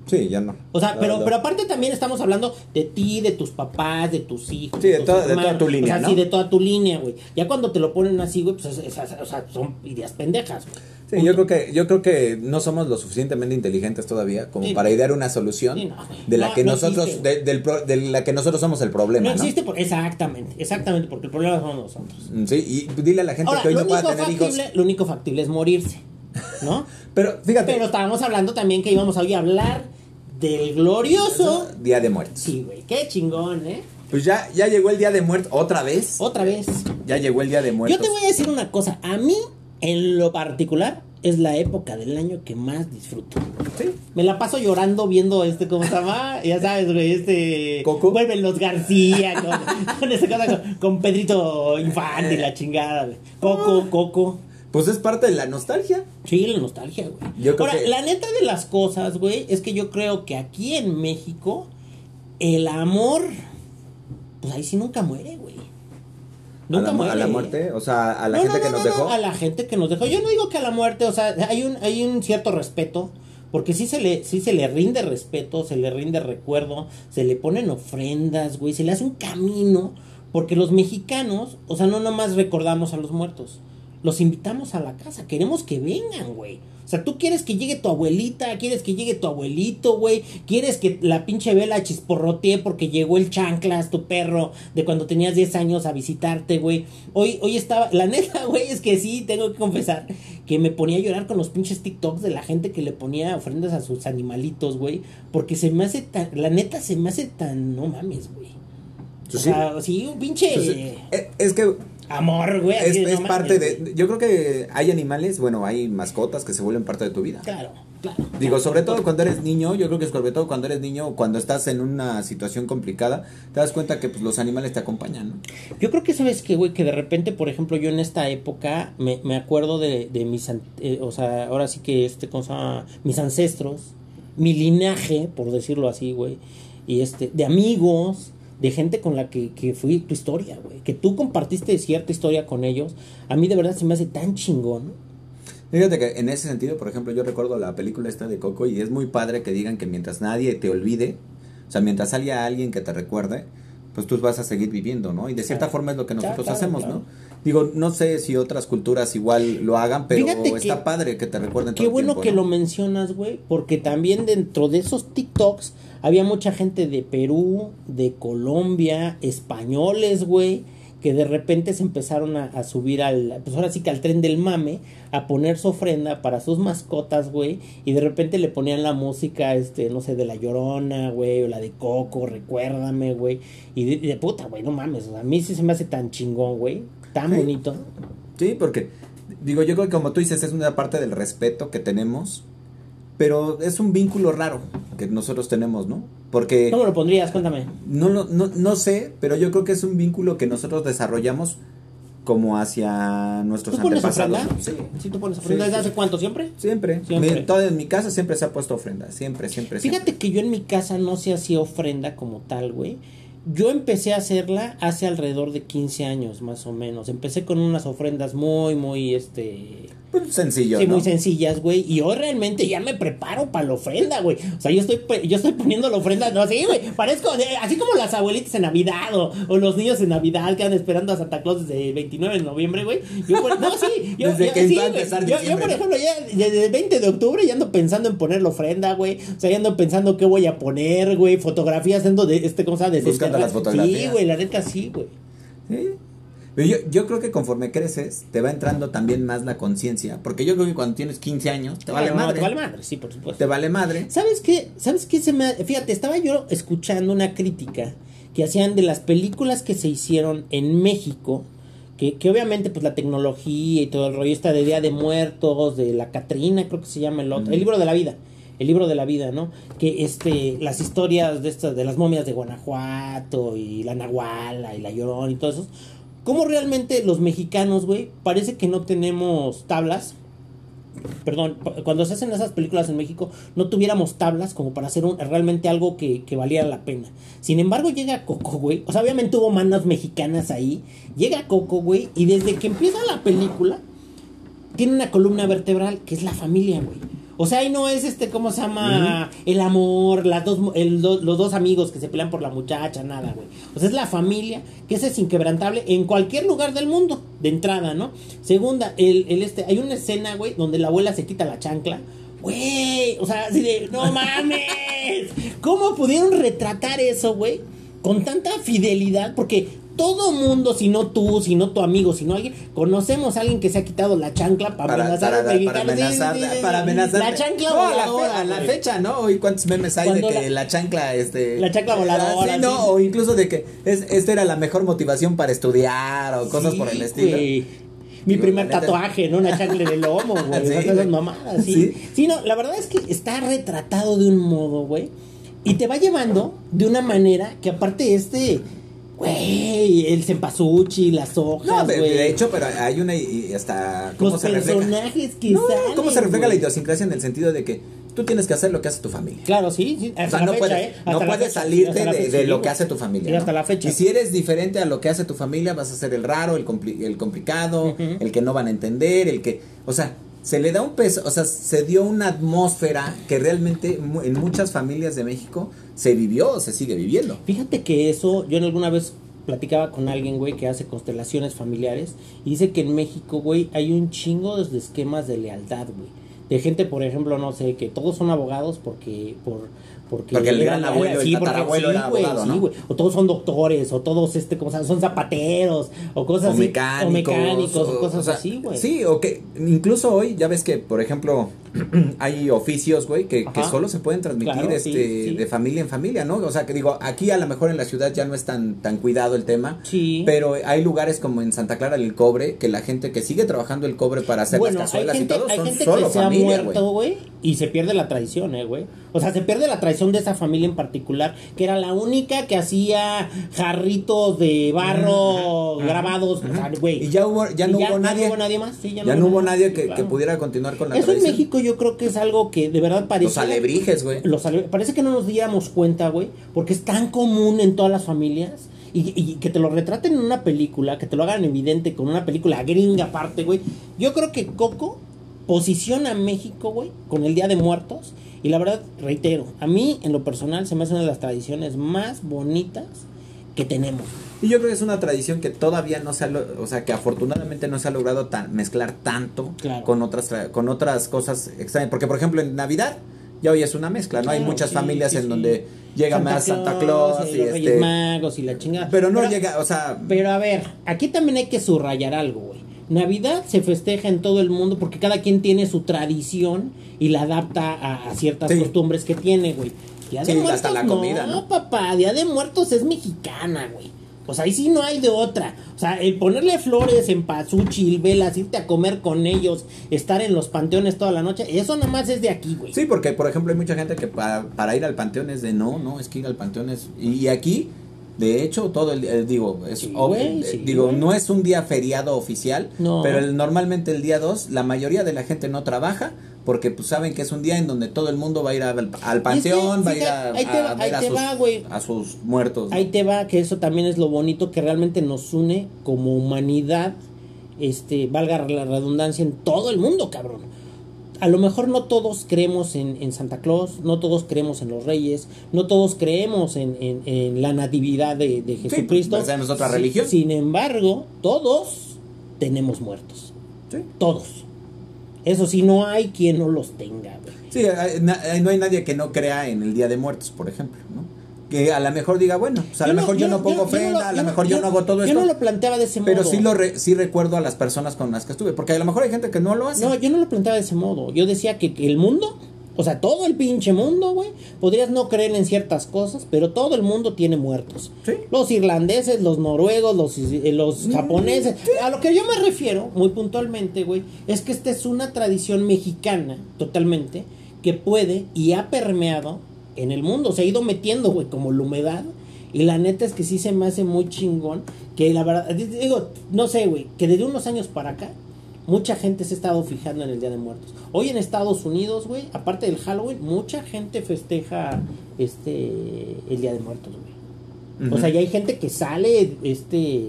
Sí, ya no. O sea, pero, pero aparte también estamos hablando de ti, de tus papás, de tus hijos. Sí, de toda- de hermanos. toda tu línea, O sea, ¿no? sí, de toda tu línea, güey. Ya cuando te lo ponen así, güey, pues es- es- es- o sea, son ideas pendejas, güey. Sí, yo creo que yo creo que no somos lo suficientemente inteligentes todavía como Sí. para idear una solución Sí, de la que no nosotros de, del pro- de la que nosotros somos el problema, No existe por... Exactamente, exactamente, porque el problema somos nosotros. Sí, y dile a la gente Ahora, que hoy no pueda tener hijos. lo único factible es morirse, ¿no? Pero fíjate, Pero estábamos hablando también que íbamos hoy a hablar del glorioso... Día de Muertos. Sí, güey, qué chingón, ¿eh? Pues ya ya llegó el Día de Muertos otra vez. Otra vez. Ya llegó el Día de Muertos. Yo te voy a decir una cosa, a mí, en lo particular, es la época del año que más disfruto. Sí. Me la paso llorando viendo este, ¿cómo se llama? Ya sabes, güey, este... ¿Coco? Vuelven los García, con, con cosa, con, con Pedrito Infante y la chingada, güey. Coco, Coco. Pues es parte de la nostalgia. Sí, la nostalgia, güey. Yo creo Ahora, que- la neta de las cosas, güey, es que yo creo que aquí en México, el amor, pues ahí sí nunca muere, güey. a, la, mu- a la muerte, o sea, a la No, gente no, que no, nos no, dejó. a la gente que nos dejó. Yo no digo que a la muerte, o sea, hay un, hay un cierto respeto. Porque sí se, le, sí se le rinde respeto, se le rinde recuerdo, se le ponen ofrendas, güey, se le hace un camino. Porque los mexicanos, o sea, no nomás recordamos a los muertos, los invitamos a la casa, queremos que vengan, güey. O sea, tú quieres que llegue tu abuelita, quieres que llegue tu abuelito, güey. Quieres que la pinche vela chisporrotee porque llegó el chanclas, tu perro, de cuando tenías 10 años a visitarte, güey. Hoy, hoy estaba, la neta, güey, es que sí, tengo que confesar que me ponía a llorar con los pinches TikToks de la gente que le ponía ofrendas a sus animalitos, güey. Porque se me hace tan, la neta se me hace tan, no mames, güey. O Pues sea, sí, un pinche Entonces, eh, es que amor, güey. es, es no parte mames, de. Yo creo que hay animales, bueno, hay mascotas que se vuelven parte de tu vida. Claro, claro. Digo, claro. sobre todo cuando eres niño, yo creo que sobre todo cuando eres niño, cuando estás en una situación complicada, te das cuenta que pues, los animales te acompañan, ¿no? Yo creo que sabes que, güey, que de repente, por ejemplo, yo en esta época me, me acuerdo de, de mis, eh, o sea, ahora sí que este cosa, mis ancestros, mi linaje, por decirlo así, güey, y este, de amigos, de gente con la que, que fui tu historia, güey, que tú compartiste cierta historia con ellos, a mí de verdad se me hace tan chingón. Fíjate que en ese sentido, por ejemplo, yo recuerdo la película esta de Coco y es muy padre que digan que mientras nadie te olvide, o sea, mientras haya alguien que te recuerde, pues tú vas a seguir viviendo, ¿no? Y de cierta Claro. forma es lo que nosotros claro, hacemos, claro. ¿no? Digo, no sé si otras culturas igual lo hagan, pero Fíjate que- está padre que te recuerden todo Qué el bueno tiempo, que ¿no? lo mencionas, güey, porque también dentro de esos TikToks había mucha gente de Perú, de Colombia, españoles, güey, que de repente se empezaron a, a subir al, pues ahora sí que al tren del mame, a poner su ofrenda para sus mascotas, güey, y de repente le ponían la música, este, no sé, de La Llorona, güey, o la de Coco, recuérdame, güey, y de, puta, güey, no mames, o sea, a mí sí se me hace tan chingón, güey, tan Sí. bonito. Sí, porque, digo, yo creo que como tú dices, es una parte del respeto que tenemos, pero es un vínculo raro que nosotros tenemos, ¿no? Porque ¿Cómo lo pondrías? Cuéntame. no, lo- no, no sé, pero yo creo que es un vínculo que nosotros desarrollamos como hacia nuestros ¿Tú pones antepasados. ofrenda? ¿no? Sí. ¿Sí tú pones ofrenda? Sí, ¿Desde sí, hace cuánto? ¿Siempre? Siempre. Siempre. Mi- todo en mi casa siempre se ha puesto ofrenda. Siempre, siempre, siempre. Fíjate que yo en mi casa no se hacía ofrenda como tal, güey. Yo empecé a hacerla hace alrededor de 15 años, más o menos. Empecé con unas ofrendas muy, muy, este... Pues sencillo, Sí, ¿no? muy sencillas, güey. Y hoy realmente ya me preparo para la ofrenda, güey. O sea, yo estoy, yo estoy poniendo la ofrenda, no, sí, güey. Parezco, de- así como las abuelitas en Navidad o, o los niños en Navidad que andan esperando a Santa Claus desde el 29 de noviembre, güey. Yo, por- no, sí. Yo, Desde yo- que sí, güey. Yo, yo, por ejemplo, ya desde el 20 de octubre ya ando pensando en poner la ofrenda, güey. O sea, ya ando pensando qué voy a poner, güey. Fotografías, ando de, este, ¿cómo se llama? Buscando las fotografías. Sí, güey, la neta sí, güey. Sí. Pero yo, yo creo que conforme creces, te va entrando también más la conciencia. Porque yo creo que cuando tienes 15 años, te vale no, madre. Te vale madre, sí, por supuesto. Te vale madre. ¿Sabes qué? ¿Sabes qué se me fíjate, estaba yo escuchando una crítica que hacían de las películas que se hicieron en México, que, que obviamente pues la tecnología y todo el rollo está de Día de Muertos, de la Catrina, creo que se llama el otro, el libro de la vida. El libro de la vida, ¿no? Que este, las historias de estas, de las momias de Guanajuato y la Nahuala y la Llorón y todo eso. ¿Cómo realmente los mexicanos, güey, parece que no tenemos tablas perdón, cuando se hacen esas películas en México, no tuviéramos tablas como para hacer un- realmente algo que, que valiera la pena. Sin embargo, llega Coco, güey. O sea, obviamente hubo manos mexicanas ahí. Llega Coco, güey, y desde que empieza la película, tiene una columna vertebral que es la familia, güey. O sea, ahí no es este, ¿cómo se llama? El amor, las dos, el los dos amigos que se pelean por la muchacha, nada, güey. O sea, es la familia, que ese es inquebrantable en cualquier lugar del mundo, de entrada, ¿no? Segunda, el, el este, hay una escena, güey, donde la abuela se quita la chancla. Güey, o sea, así de, no mames. ¿Cómo pudieron retratar eso, güey? Con tanta fidelidad, porque todo mundo, si no tú, si no tu amigo, si no alguien, conocemos a alguien que se ha quitado la chancla para, Para, amenazar para, a los para, amenazar, Sí, sí, sí, para sí. amenazar. La chancla no, a la, fe- voladora, a la fecha, ¿no? Hoy cuántos memes hay de que la- la, chancla, este. La chancla voladora, Sí, no, o incluso de que es, esta era la mejor motivación para estudiar o cosas por el estilo. güey. Mi Digo, primer tatuaje, ¿no? Una chancla el lomo, güey. Sí, Esas mamadas, sí. Sí. sí. no, la verdad es que está retratado de un modo, güey. Y te va llevando de una manera que aparte este, güey, el cempasúchil, las hojas, No, de, de hecho, pero hay una y hasta cómo los se refleja. personajes que No, salen, cómo se refleja la güey. idiosincrasia en el sentido de que tú tienes que hacer lo que hace tu familia. Claro, sí, sí. O Hasta sea, la no fecha, puedes, ¿eh? Hasta no la puedes fecha, salirte la de, fecha, de lo que hace tu familia. Y ¿no? hasta la fecha. Y si eres diferente a lo que hace tu familia, vas a ser el raro, el, compli- el complicado, el que no van a entender, el que... O sea, se le da un peso, o sea, se dio una atmósfera que realmente en muchas familias de México se vivió, se sigue viviendo. Fíjate que eso, yo en alguna vez platicaba con alguien, güey, que hace constelaciones familiares y dice que en México, güey, hay un chingo de esquemas de lealtad, güey. De gente, por ejemplo, no sé, que todos son abogados porque por porque, Porque el gran abuelo, el porque- tatarabuelo era abogado, sí, ¿no? O todos son doctores, o todos este, como son zapateros, o cosas o así, mecánicos, o mecánicos, o, o- cosas o sea, así, güey. Sí, o que incluso hoy ya ves que, por ejemplo, hay oficios, güey, que, que solo se pueden transmitir Claro, este sí, sí. de familia en familia, ¿no? O sea, que digo, aquí a lo mejor en la ciudad ya no es tan tan cuidado el tema, Sí. pero hay lugares como en Santa Clara del Cobre que la gente que sigue trabajando el cobre para hacer bueno, las hay cazuelas gente, y todo hay son gente solo familia, güey, y se pierde la tradición, eh, güey. O sea, se pierde la tradición de esa familia en particular, que era la única que hacía jarritos de barro grabados, o sea, güey. Y ya hubo ya no hubo nadie. no hubo nadie más, sí, ya, Ya no hubo nadie que, pudiera continuar con la Eso en. México yo creo que es algo que de verdad parece... Los alebrijes, güey. Los ale- Parece que no nos diéramos cuenta, güey, porque es tan común en todas las familias. Y, y que te lo retraten en una película, que te lo hagan evidente con una película gringa aparte, güey. Yo creo que Coco posiciona a México, güey, con el Día de Muertos. Y la verdad, reitero, a mí en lo personal se me hace una de las tradiciones más bonitas que tenemos. Y yo creo que es una tradición que todavía no se ha, o sea, que afortunadamente no se ha logrado tan, mezclar tanto Claro. con otras tra- con otras cosas extrañas, porque por ejemplo en Navidad ya hoy es una mezcla, ¿no? Hay muchas sí, familias sí, en sí. donde llega más Santa Claus y, y los este- Reyes Magos y la chingada. Pero no llega, o sea, Pero a ver, aquí también hay que subrayar algo, güey. Navidad se festeja en todo el mundo porque cada quien tiene su tradición y la adapta a, a ciertas Sí. costumbres que tiene, güey. Día de Sí, Muertos hasta la no, comida, ¿no? papá, Día de Muertos es mexicana, güey. Pues ahí sí no hay de otra. O sea, el ponerle flores en pasuchil, velas, irte a comer con ellos, estar en los panteones toda la noche, eso nomás es de aquí, güey. Sí, porque por ejemplo hay mucha gente que para, para ir al panteón es de no, no, es que ir al panteón es... Y aquí, de hecho, todo el eh, digo, es, Sí, eh, sí, digo, no es un día feriado oficial, No. pero el- normalmente el día 2, la mayoría de la gente no trabaja porque pues saben que es un día en donde todo el mundo va a ir al, al panteón, va a ir a, a ver sus, va, a sus muertos. ¿no? Ahí te va, que eso también es lo bonito que realmente nos une como humanidad, este, valga la redundancia, en todo el mundo, cabrón. A lo mejor no todos creemos en, en Santa Claus, no todos creemos en los reyes, no todos creemos en, en- en la natividad de, de Jesucristo. esa es otra Sin- religión. Sin embargo, todos tenemos muertos. Sí. Todos. Eso sí, no hay quien no los tenga, güey. Sí, eh, no hay nadie que no crea en el Día de Muertos, por ejemplo, ¿no? Que a lo mejor diga, bueno, pues a lo mejor yo, no pongo ofrenda, lo- a lo yo mejor yo, no hago todo Yo esto. no lo planteaba de ese modo. Pero sí lo re- sí recuerdo a las personas con las que estuve, porque a lo mejor hay gente que no lo hace. No, yo no lo planteaba de ese modo. Yo decía que, que el mundo, o sea, todo el pinche mundo, güey, podrías no creer en ciertas cosas, pero todo el mundo tiene muertos. Sí. Los irlandeses, los noruegos, los, eh, los japoneses. A lo que yo me refiero, muy puntualmente, güey, es que esta es una tradición mexicana, totalmente, que puede y ha permeado en el mundo. Se ha ido metiendo, güey, como la humedad. Y la neta es que sí se me hace muy chingón. Que la verdad, digo, no sé, güey, que desde unos años para acá, mucha gente se ha estado fijando en el Día de Muertos. Hoy en Estados Unidos, güey, aparte del Halloween, mucha gente festeja este el Día de Muertos, güey. O sea, ya hay gente que sale este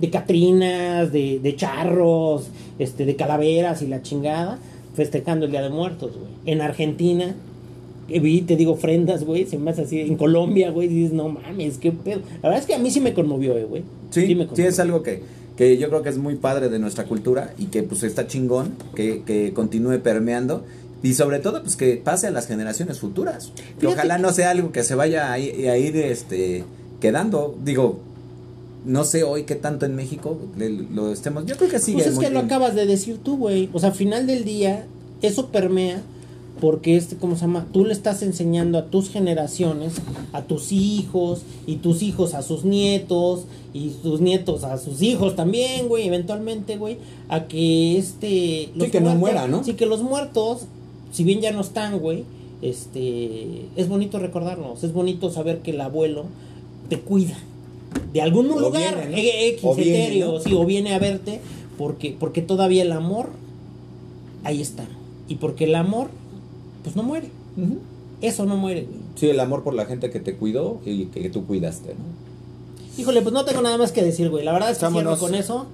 de catrinas, de, de charros, este de calaveras y la chingada, festejando el Día de Muertos, güey. En Argentina, que vi, te digo, ofrendas, güey, se me hace así. En Colombia, güey, dices, no mames, qué pedo. La verdad es que a mí sí me conmovió, eh, güey. Sí, me sí, conmovió. es algo que, que yo creo que es muy padre de nuestra cultura y que pues está chingón, que, que continúe permeando. Y sobre todo, pues que pase a las generaciones futuras. Que ojalá no sea algo que se vaya a, ir- este, quedando. Digo, no sé hoy qué tanto en México lo estemos. Yo creo que sigue Pues es que lo acabas de decir tú, güey. O sea, al final del día, eso permea porque este, ¿cómo se llama? Tú le estás enseñando a tus generaciones, a tus hijos, y tus hijos a sus nietos, y tus nietos a sus hijos también, güey, eventualmente, güey, a que este... que no muera, ¿no? Sí, que los muertos, si bien ya no están, güey, este... Es bonito recordarnos, es bonito saber que el abuelo te cuida. De algún O lugar, viene, ¿no? eh, X, O viene, etéreo, ¿no? sí, o viene a verte, porque, porque todavía el amor, ahí está. Y porque el amor, pues no muere. Eso no muere, güey. Sí, el amor por la gente que te cuidó y que tú cuidaste, ¿no? Híjole, pues no tengo nada más que decir, güey. La verdad es que cierro con eso.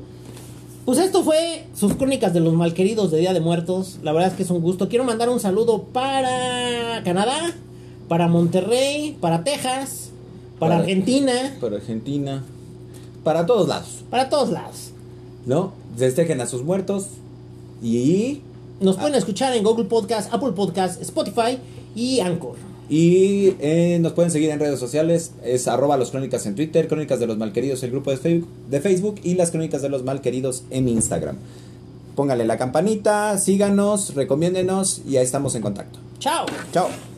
Pues esto fue sus crónicas de los malqueridos de Día de Muertos. La verdad es que es un gusto. Quiero mandar un saludo para Canadá, para Monterrey, para Texas, para, Para- Argentina, Para Argentina, para todos lados, para todos lados. ¿no? Festejen a sus muertos y Nos pueden escuchar en Google Podcast, Apple Podcast, Spotify y Anchor. Y eh, nos pueden seguir en redes sociales, es arroba los crónicas en Twitter, crónicas de los malqueridos el grupo de Facebook, de Facebook y las crónicas de los malqueridos en Instagram. Póngale la campanita, síganos, recomiéndenos y ahí estamos en contacto. Chao. Chao.